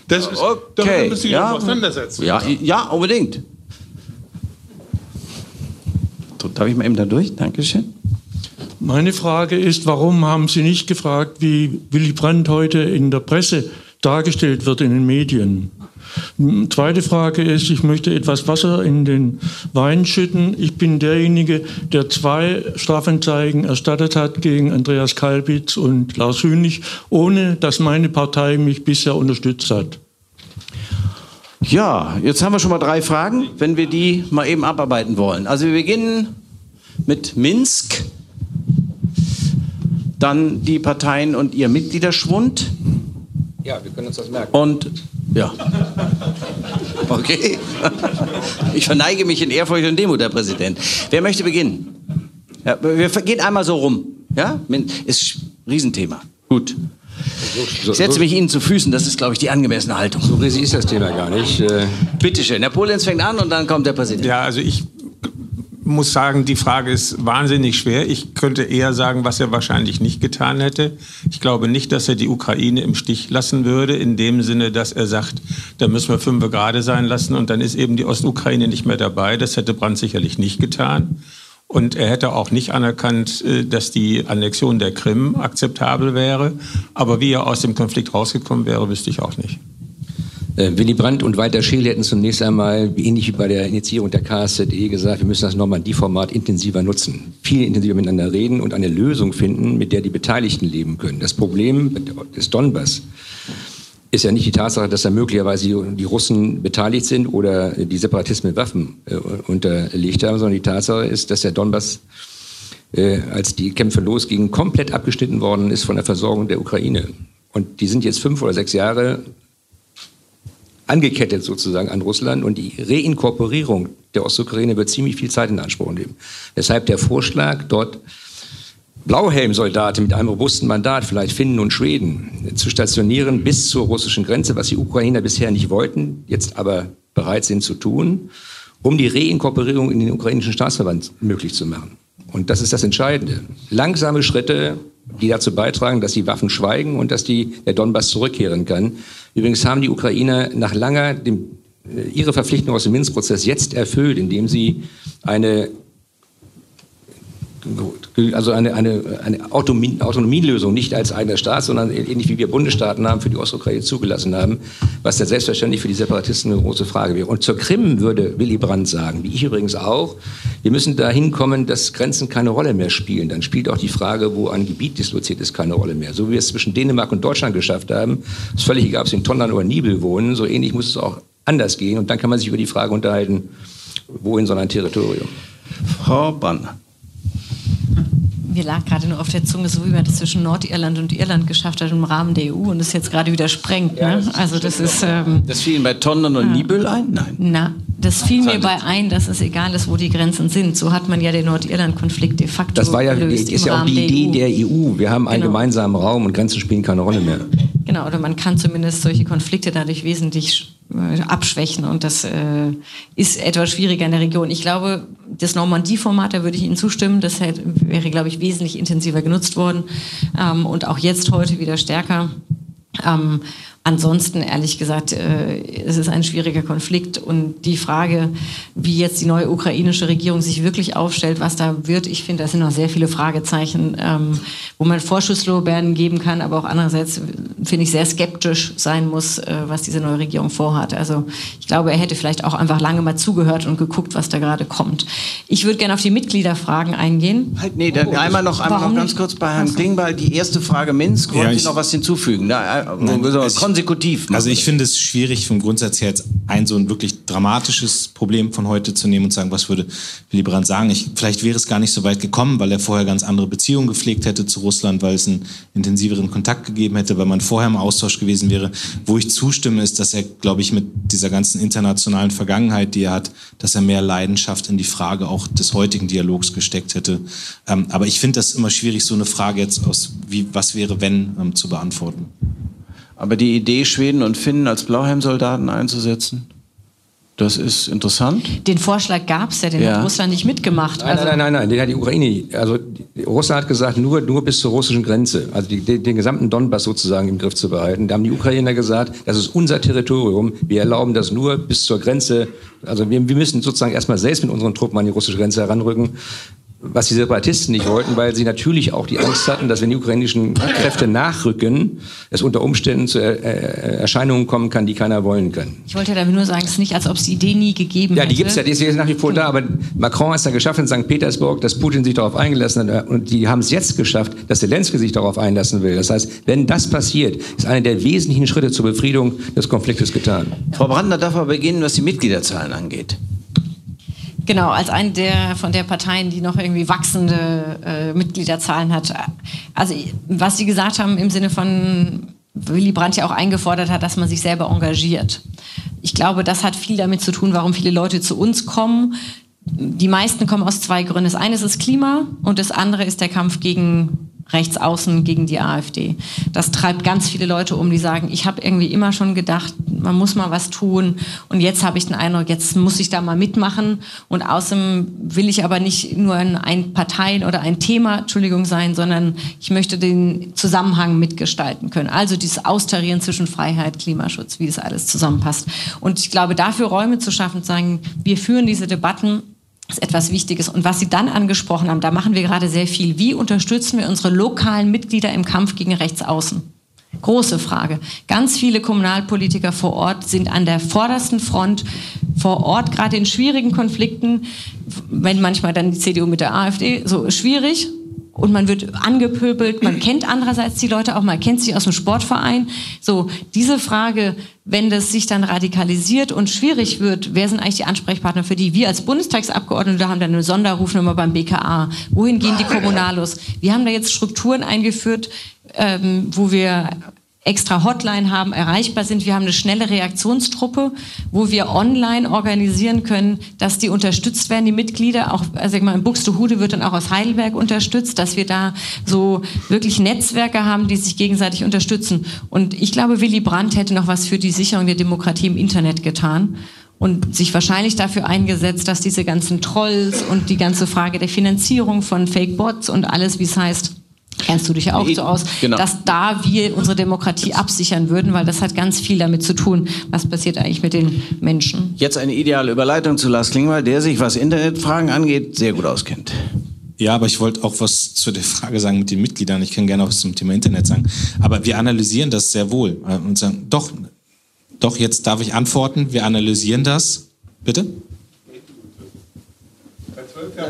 Das ist, okay. damit müssen Sie ja. auseinandersetzen. Ja, ja, unbedingt. Darf ich mal eben da durch? Dankeschön. Meine Frage ist, warum haben Sie nicht gefragt, wie Willy Brandt heute in der Presse dargestellt wird in den Medien? Zweite Frage ist, ich möchte etwas Wasser in den Wein schütten. Ich bin derjenige, der zwei Strafanzeigen erstattet hat gegen Andreas Kalbitz und Lars Hünig, ohne dass meine Partei mich bisher unterstützt hat. Ja, jetzt haben wir schon mal drei Fragen, wenn wir die mal eben abarbeiten wollen. Also wir beginnen mit Minsk, dann die Parteien und ihr Mitgliederschwund. Ja, wir können uns das merken. Und ja. Okay. Ich verneige mich in Ehrfurcht und Demut, Herr Präsident. Wer möchte beginnen? Ja, wir gehen einmal so rum. Ja? Ist ein Riesenthema. Gut. Ich setze mich Ihnen zu Füßen, das ist, glaube ich, die angemessene Haltung. So riesig ist das Thema gar nicht. Äh, Bitte schön. Herr Polenz fängt an und dann kommt der Präsident. Ja, also ich muss sagen, die Frage ist wahnsinnig schwer. Ich könnte eher sagen, was er wahrscheinlich nicht getan hätte. Ich glaube nicht, dass er die Ukraine im Stich lassen würde, in dem Sinne, dass er sagt, da müssen wir fünf gerade sein lassen und dann ist eben die Ostukraine nicht mehr dabei. Das hätte Brandt sicherlich nicht getan. Und er hätte auch nicht anerkannt, äh, dass die Annexion der Krim akzeptabel wäre. Aber wie er aus dem Konflikt rausgekommen wäre, wüsste ich auch nicht. Äh, Willy Brandt und Walter Scheel hätten zunächst einmal, ähnlich wie bei der Initiierung der KSZE, gesagt, wir müssen das Normandie-Format intensiver nutzen, viel intensiver miteinander reden und eine Lösung finden, mit der die Beteiligten leben können. Das Problem des Donbass ist ja nicht die Tatsache, dass da möglicherweise die Russen beteiligt sind oder die Separatisten mit Waffen äh, unterlegt haben, sondern die Tatsache ist, dass der Donbass äh, als die Kämpfe losgingen, komplett abgeschnitten worden ist von der Versorgung der Ukraine. Und die sind jetzt fünf oder sechs Jahre angekettet sozusagen an Russland und die Reinkorporierung der Ostukraine wird ziemlich viel Zeit in Anspruch nehmen. Deshalb der Vorschlag, dort Blauhelmsoldaten mit einem robusten Mandat, vielleicht Finnen und Schweden, zu stationieren bis zur russischen Grenze, was die Ukrainer bisher nicht wollten, jetzt aber bereit sind zu tun, um die Reinkorporierung in den ukrainischen Staatsverband möglich zu machen. Und das ist das Entscheidende. Langsame Schritte, die dazu beitragen, dass die Waffen schweigen und dass die, der Donbass zurückkehren kann. Übrigens haben die Ukrainer nach langer dem, äh, ihre Verpflichtung aus dem Minsk-Prozess jetzt erfüllt, indem sie eine also eine, eine, eine Autonomie, Autonomielösung nicht als eigener Staat, sondern ähnlich wie wir Bundesstaaten haben, für die Ostukraine zugelassen haben, was dann selbstverständlich für die Separatisten eine große Frage wäre. Und zur Krim würde Willy Brandt sagen, wie ich übrigens auch, wir müssen dahin kommen, dass Grenzen keine Rolle mehr spielen. Dann spielt auch die Frage, wo ein Gebiet disloziert ist, keine Rolle mehr. So wie wir es zwischen Dänemark und Deutschland geschafft haben, ist völlig egal, ob sie in Tondern oder Nibel wohnen, so ähnlich muss es auch anders gehen. Und dann kann man sich über die Frage unterhalten, wohin soll ein Territorium? Frau Banner mir lag gerade nur auf der Zunge, so wie man das zwischen Nordirland und Irland geschafft hat im Rahmen der EU und das jetzt gerade wieder sprengt. Ne? Ja, also das ist. Ähm, das fiel Ihnen bei Tonnen und ja. Nibel ein? Nein. Na, das fiel mir bei ein, dass es egal ist, wo die Grenzen sind. So hat man ja den Nordirland-Konflikt de facto Das war ja, ist ja auch die Idee der EU. Der EU. Wir haben einen genau. gemeinsamen Raum und Grenzen spielen keine Rolle mehr. Genau, oder man kann zumindest solche Konflikte dadurch wesentlich abschwächen und das äh, ist etwas schwieriger in der Region. Ich glaube, das Normandie-Format, da würde ich Ihnen zustimmen, das hätte, wäre, glaube ich, wesentlich intensiver genutzt worden ähm, und auch jetzt heute wieder stärker. Ähm, Ansonsten, ehrlich gesagt, äh, es ist ein schwieriger Konflikt und die Frage, wie jetzt die neue ukrainische Regierung sich wirklich aufstellt, was da wird, ich finde, da sind noch sehr viele Fragezeichen, ähm, wo man Vorschusslorbeeren geben kann, aber auch andererseits finde ich sehr skeptisch sein muss, äh, was diese neue Regierung vorhat. Also ich glaube, er hätte vielleicht auch einfach lange mal zugehört und geguckt, was da gerade kommt. Ich würde gerne auf die Mitgliederfragen eingehen. Halt, nee, dann oh, einmal noch, einmal noch ganz kurz bei Herrn Klingbeil. Die erste Frage Minsk, wollen ja, Sie noch was hinzufügen? Na, äh, nein, konsekutiv. Also ich finde es schwierig vom Grundsatz her jetzt ein so ein wirklich dramatisches Problem von heute zu nehmen und sagen, was würde Willy Brandt sagen? Ich, vielleicht wäre es gar nicht so weit gekommen, weil er vorher ganz andere Beziehungen gepflegt hätte zu Russland, weil es einen intensiveren Kontakt gegeben hätte, weil man vorher im Austausch gewesen wäre. Wo ich zustimme, ist, dass er, glaube ich, mit dieser ganzen internationalen Vergangenheit, die er hat, dass er mehr Leidenschaft in die Frage auch des heutigen Dialogs gesteckt hätte. Ähm, aber ich finde das immer schwierig, so eine Frage jetzt aus, wie, was wäre, wenn, ähm, zu beantworten. Aber die Idee, Schweden und Finnen als Blauhelmsoldaten einzusetzen, das ist interessant. Den Vorschlag gab es ja, den ja. hat Russland nicht mitgemacht. Nein, also nein, nein, nein, den hat die Ukraine, also Russland hat gesagt, nur, nur bis zur russischen Grenze, also die, den, den gesamten Donbass sozusagen im Griff zu behalten. Da haben die Ukrainer gesagt, das ist unser Territorium, wir erlauben das nur bis zur Grenze. Also wir, wir müssen sozusagen erstmal selbst mit unseren Truppen an die russische Grenze heranrücken was die Separatisten nicht wollten, weil sie natürlich auch die Angst hatten, dass wenn die ukrainischen Kräfte nachrücken, es unter Umständen zu er äh, Erscheinungen kommen kann, die keiner wollen kann. Ich wollte damit nur sagen, es ist nicht, als ob es die Idee nie gegeben hätte. Ja, die gibt es ja, die ist jetzt nach wie vor da, aber Macron hat es dann geschafft in St. Petersburg, dass Putin sich darauf eingelassen hat und die haben es jetzt geschafft, dass Zelensky sich darauf einlassen will. Das heißt, wenn das passiert, ist einer der wesentlichen Schritte zur Befriedung des Konfliktes getan. Frau Brandner darf aber beginnen, was die Mitgliederzahlen angeht. Genau, als eine der von der Parteien, die noch irgendwie wachsende äh, Mitgliederzahlen hat. Also was Sie gesagt haben im Sinne von Willy Brandt ja auch eingefordert hat, dass man sich selber engagiert. Ich glaube, das hat viel damit zu tun, warum viele Leute zu uns kommen. Die meisten kommen aus zwei Gründen. Das eine ist das Klima und das andere ist der Kampf gegen rechts außen gegen die AfD. Das treibt ganz viele Leute um, die sagen, ich habe irgendwie immer schon gedacht, man muss mal was tun und jetzt habe ich den Eindruck, jetzt muss ich da mal mitmachen und außerdem will ich aber nicht nur ein Parteien oder ein Thema, Entschuldigung, sein, sondern ich möchte den Zusammenhang mitgestalten können. Also dieses Austarieren zwischen Freiheit, Klimaschutz, wie das alles zusammenpasst. Und ich glaube, dafür Räume zu schaffen, zu sagen, wir führen diese Debatten ist etwas Wichtiges. Und was Sie dann angesprochen haben, da machen wir gerade sehr viel. Wie unterstützen wir unsere lokalen Mitglieder im Kampf gegen Rechtsaußen? Große Frage. Ganz viele Kommunalpolitiker vor Ort sind an der vordersten Front, vor Ort, gerade in schwierigen Konflikten, wenn manchmal dann die CDU mit der AfD, so schwierig, und man wird angepöbelt, man kennt andererseits die Leute auch, man kennt sie aus dem Sportverein. So, diese Frage, wenn das sich dann radikalisiert und schwierig wird, wer sind eigentlich die Ansprechpartner für die? Wir als Bundestagsabgeordnete haben dann eine Sonderrufnummer beim BKA. Wohin gehen die Kommunalos? Wir haben da jetzt Strukturen eingeführt, ähm, wo wir extra Hotline haben, erreichbar sind. Wir haben eine schnelle Reaktionstruppe, wo wir online organisieren können, dass die unterstützt werden, die Mitglieder. Auch, also ich mal, in Buxtehude wird dann auch aus Heidelberg unterstützt, dass wir da so wirklich Netzwerke haben, die sich gegenseitig unterstützen. Und ich glaube, Willy Brandt hätte noch was für die Sicherung der Demokratie im Internet getan und sich wahrscheinlich dafür eingesetzt, dass diese ganzen Trolls und die ganze Frage der Finanzierung von Fake Bots und alles, wie es heißt, kennst du dich ja auch so aus, genau. dass da wir unsere Demokratie absichern würden, weil das hat ganz viel damit zu tun, was passiert eigentlich mit den Menschen. Jetzt eine ideale Überleitung zu Lars Klingbeil, der sich, was Internetfragen angeht, sehr gut auskennt. Ja, aber ich wollte auch was zu der Frage sagen mit den Mitgliedern. Ich kann gerne auch was zum Thema Internet sagen. Aber wir analysieren das sehr wohl äh, und sagen, doch, doch, jetzt darf ich antworten. Wir analysieren das. Bitte?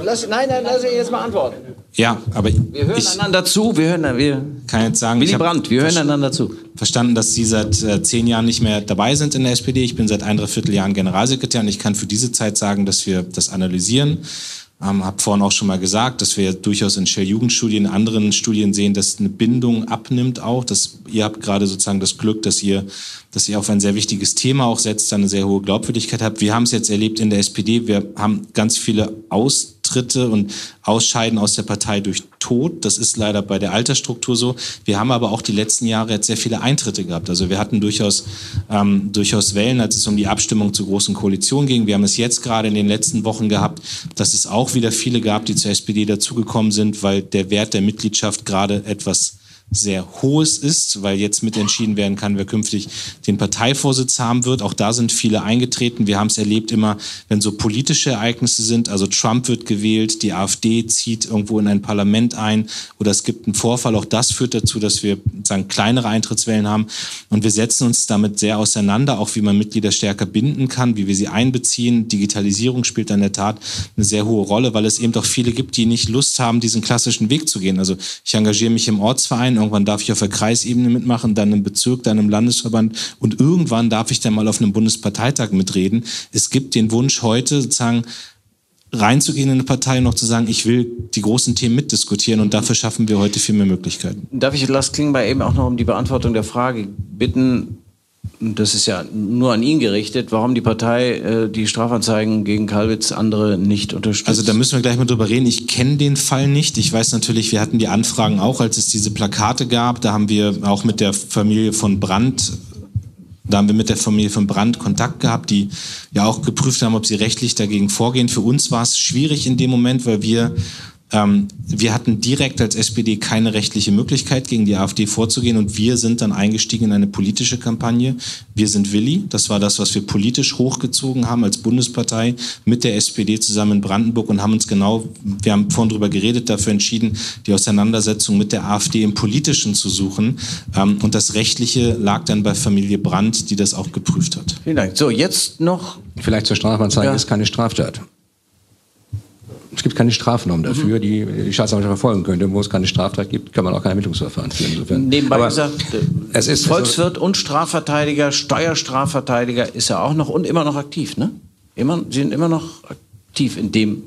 Lass, nein, nein, lass ich jetzt mal antworten. Ja, aber wir hören ich, einander zu. Wir hören, wir kann jetzt sagen, Willy Brandt, wir hören einander zu. Verstanden, dass Sie seit äh, zehn Jahren nicht mehr dabei sind in der SPD. Ich bin seit ein Dreivierteljahren Generalsekretär und ich kann für diese Zeit sagen, dass wir das analysieren. Ähm, habe vorhin auch schon mal gesagt, dass wir durchaus in Shell-Jugendstudien, anderen Studien sehen, dass eine Bindung abnimmt auch. Dass ihr habt gerade sozusagen das Glück, dass ihr, dass ihr auf ein sehr wichtiges Thema auch setzt, eine sehr hohe Glaubwürdigkeit habt. Wir haben es jetzt erlebt in der SPD. Wir haben ganz viele Aus Austritte und Ausscheiden aus der Partei durch Tod. Das ist leider bei der Altersstruktur so. Wir haben aber auch die letzten Jahre jetzt sehr viele Eintritte gehabt. Also wir hatten durchaus, ähm, durchaus Wellen, als es um die Abstimmung zur Großen Koalition ging. Wir haben es jetzt gerade in den letzten Wochen gehabt, dass es auch wieder viele gab, die zur SPD dazugekommen sind, weil der Wert der Mitgliedschaft gerade etwas sehr hohes ist, weil jetzt mitentschieden werden kann, wer künftig den Parteivorsitz haben wird. Auch da sind viele eingetreten. Wir haben es erlebt immer, wenn so politische Ereignisse sind, also Trump wird gewählt, die AfD zieht irgendwo in ein Parlament ein oder es gibt einen Vorfall. Auch das führt dazu, dass wir sagen, kleinere Eintrittswellen haben. Und wir setzen uns damit sehr auseinander, auch wie man Mitglieder stärker binden kann, wie wir sie einbeziehen. Digitalisierung spielt in der Tat eine sehr hohe Rolle, weil es eben doch viele gibt, die nicht Lust haben, diesen klassischen Weg zu gehen. Also ich engagiere mich im Ortsverein, Irgendwann darf ich auf der Kreisebene mitmachen, dann im Bezirk, dann im Landesverband und irgendwann darf ich dann mal auf einem Bundesparteitag mitreden. Es gibt den Wunsch heute sozusagen reinzugehen in eine Partei und noch zu sagen, ich will die großen Themen mitdiskutieren und dafür schaffen wir heute viel mehr Möglichkeiten. Darf ich Lars Klingbeil eben auch noch um die Beantwortung der Frage bitten, das ist ja nur an ihn gerichtet, warum die Partei äh, die Strafanzeigen gegen Kalwitz andere nicht unterstützt. Also da müssen wir gleich mal drüber reden. Ich kenne den Fall nicht. Ich weiß natürlich, wir hatten die Anfragen auch, als es diese Plakate gab. Da haben wir auch mit der Familie von Brandt da haben wir mit der Familie von Brandt Kontakt gehabt, die ja auch geprüft haben, ob sie rechtlich dagegen vorgehen. Für uns war es schwierig in dem Moment, weil wir ähm, wir hatten direkt als SPD keine rechtliche Möglichkeit, gegen die AfD vorzugehen und wir sind dann eingestiegen in eine politische Kampagne. Wir sind Willi. Das war das, was wir politisch hochgezogen haben als Bundespartei mit der SPD zusammen in Brandenburg und haben uns genau, wir haben vorhin drüber geredet, dafür entschieden, die Auseinandersetzung mit der AfD im Politischen zu suchen. Ähm, und das Rechtliche lag dann bei Familie Brandt, die das auch geprüft hat. Vielen Dank. So, jetzt noch. Vielleicht zur Strafanzeige ja. ist keine Straftat es gibt keine Strafnorm mhm. dafür, die die Staatsanwaltschaft verfolgen könnte. Wo es keine Straftat gibt, kann man auch kein Ermittlungsverfahren führen. Insofern. Nebenbei Aber gesagt, es ist Volkswirt und Strafverteidiger, Steuerstrafverteidiger ist er auch noch und immer noch aktiv, ne? Immer, Sie sind immer noch aktiv in dem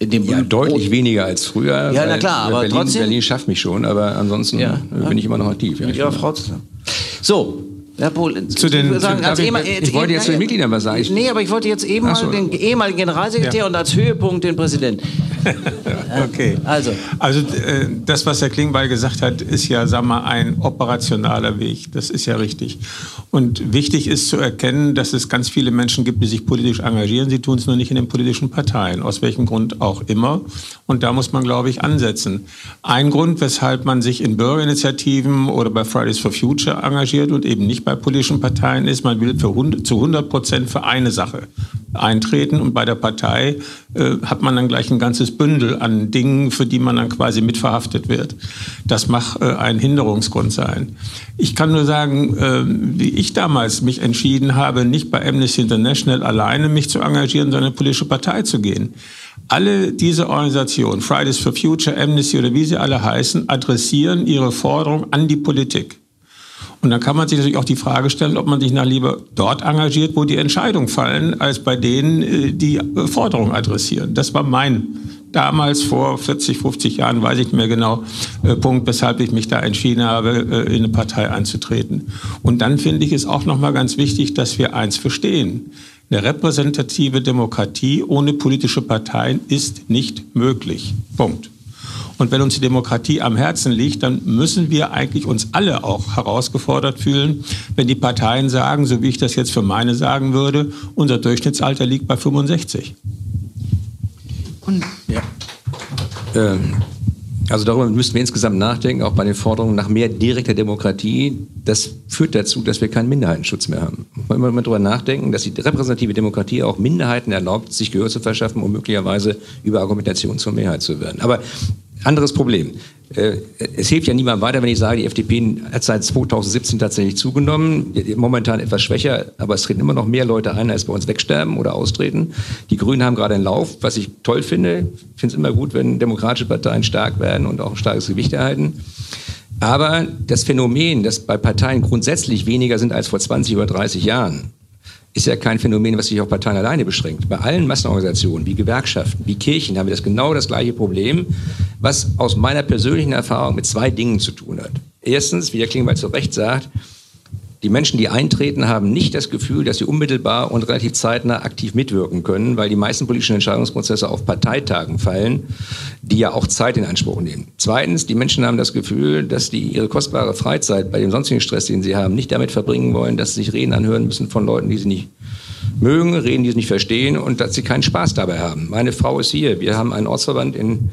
in dem ja, deutlich weniger als früher. Ja, na klar, aber Berlin, trotzdem. Berlin schafft mich schon, aber ansonsten ja, bin ich immer noch aktiv. Ja, Mit Ihrer Frau zusammen. So, Herr Pohl, zu den, sagen, als ich, ich wollte jetzt zu den Mitgliedern was sagen. nee, aber ich wollte jetzt eben so. mal den ehemaligen Generalsekretär ja. und als Höhepunkt den Präsidenten. okay. Also, also äh, das, was Herr Klingbeil gesagt hat, ist ja, sag mal, ein operationaler Weg. Das ist ja richtig. Und wichtig ist zu erkennen, dass es ganz viele Menschen gibt, die sich politisch engagieren. Sie tun es nur nicht in den politischen Parteien, aus welchem Grund auch immer. Und da muss man, glaube ich, ansetzen. Ein Grund, weshalb man sich in Bürgerinitiativen oder bei Fridays for Future engagiert und eben nicht bei politischen Parteien ist, man will für 100, zu 100 Prozent für eine Sache eintreten und bei der Partei äh, hat man dann gleich ein ganzes Bündel an Dingen, für die man dann quasi mitverhaftet wird. Das mag äh, ein Hinderungsgrund sein. Ich kann nur sagen, äh, wie ich damals mich entschieden habe, nicht bei Amnesty International alleine mich zu engagieren, sondern in eine politische Partei zu gehen Alle diese Organisationen, Fridays for Future, Amnesty oder wie sie alle heißen, adressieren ihre Forderung an die Politik. Und dann kann man sich natürlich auch die Frage stellen, ob man sich nach lieber dort engagiert, wo die Entscheidungen fallen, als bei denen, äh, die äh, Forderungen adressieren. Das war mein damals vor 40, 50 Jahren, weiß ich nicht mehr genau, äh, Punkt, weshalb ich mich da entschieden habe, in eine Partei einzutreten. Und dann finde ich es auch nochmal ganz wichtig, dass wir eins verstehen. Eine repräsentative Demokratie ohne politische Parteien ist nicht möglich. Punkt. Und wenn uns die Demokratie am Herzen liegt, dann müssen wir eigentlich uns alle auch herausgefordert fühlen, wenn die Parteien sagen, so wie ich das jetzt für meine sagen würde, unser Durchschnittsalter liegt bei 65. Und ja. Ähm, also darüber müssten wir insgesamt nachdenken, auch bei den Forderungen nach mehr direkter Demokratie. Das führt dazu, dass wir keinen Minderheitenschutz mehr haben. Man muss immer darüber nachdenken, dass die repräsentative Demokratie auch Minderheiten erlaubt, sich Gehör zu verschaffen, um möglicherweise über Argumentation zur Mehrheit zu werden. Aber anderes Problem. Äh, es hilft ja niemandem weiter, wenn ich sage, die FDP hat seit 2017 tatsächlich zugenommen, momentan etwas schwächer, aber es treten immer noch mehr Leute ein, als bei uns wegsterben oder austreten. Die Grünen haben gerade einen Lauf, was ich toll finde. Ich finde es immer gut, wenn demokratische Parteien stark werden und auch ein starkes Gewicht erhalten. Aber das Phänomen, dass bei Parteien grundsätzlich weniger sind als vor 20 oder 30 Jahren, ist ja kein Phänomen, was sich auf Parteien alleine beschränkt. Bei allen Massenorganisationen, wie Gewerkschaften, wie Kirchen, haben wir das genau das gleiche Problem, was aus meiner persönlichen Erfahrung mit zwei Dingen zu tun hat. Erstens, wie der Klingbeil zu Recht sagt, die Menschen, die eintreten, haben nicht das Gefühl, dass sie unmittelbar und relativ zeitnah aktiv mitwirken können, weil die meisten politischen Entscheidungsprozesse auf Parteitagen fallen, die ja auch Zeit in Anspruch nehmen. Zweitens, die Menschen haben das Gefühl, dass die ihre kostbare Freizeit bei dem sonstigen Stress, den sie haben, nicht damit verbringen wollen, dass sie sich Reden anhören müssen von Leuten, die sie nicht mögen, Reden, die sie nicht verstehen und dass sie keinen Spaß dabei haben. Meine Frau ist hier. Wir haben einen Ortsverband in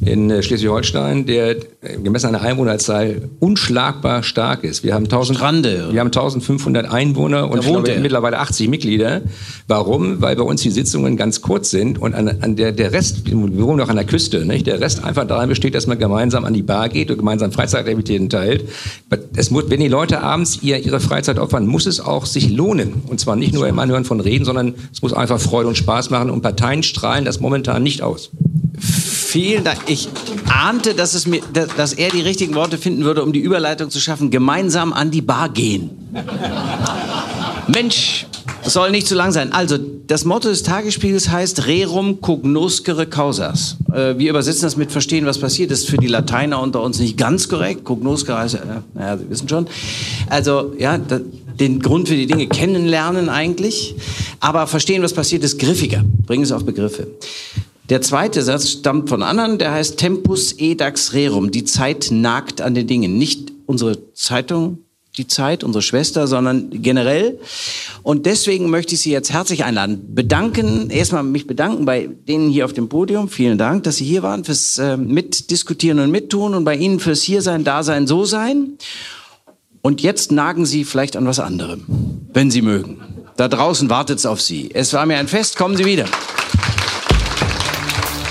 in äh, Schleswig-Holstein, der gemessen an der Einwohnerzahl unschlagbar stark ist. Wir haben 1000, Strande, wir haben 1500 Einwohner und glaube, mittlerweile 80 Mitglieder. Warum? Weil bei uns die Sitzungen ganz kurz sind und an, an der, der Rest, wir wohnen auch an der Küste, nicht? der Rest einfach daran besteht, dass man gemeinsam an die Bar geht und gemeinsam Freizeitaktivitäten teilt. Es muss, wenn die Leute abends ihr, ihre Freizeit opfern, muss es auch sich lohnen. Und zwar nicht nur im Anhören von Reden, sondern es muss einfach Freude und Spaß machen und Parteien strahlen das momentan nicht aus. Vielen Dank. Ich ahnte, dass, es mir, dass er die richtigen Worte finden würde, um die Überleitung zu schaffen. Gemeinsam an die Bar gehen. Mensch, soll nicht zu lang sein. Also, das Motto des Tagesspiegels heißt Rerum cognoscere causas. Äh, wir übersetzen das mit Verstehen, was passiert. Das ist für die Lateiner unter uns nicht ganz korrekt. Cognoscere heißt, äh, naja, Sie wissen schon. Also, ja, da, den Grund für die Dinge kennenlernen eigentlich. Aber verstehen, was passiert, ist griffiger. Bringen es auf Begriffe. Der zweite Satz stammt von anderen, der heißt Tempus edax rerum. Die Zeit nagt an den Dingen. Nicht unsere Zeitung, die Zeit, unsere Schwester, sondern generell. Und deswegen möchte ich Sie jetzt herzlich einladen. Bedanken, erstmal mich bedanken bei denen hier auf dem Podium. Vielen Dank, dass Sie hier waren, fürs äh, Mitdiskutieren und Mittun und bei Ihnen fürs Hiersein, Dasein, So-Sein. Und jetzt nagen Sie vielleicht an was anderem, wenn Sie mögen. Da draußen wartet es auf Sie. Es war mir ein Fest. Kommen Sie wieder.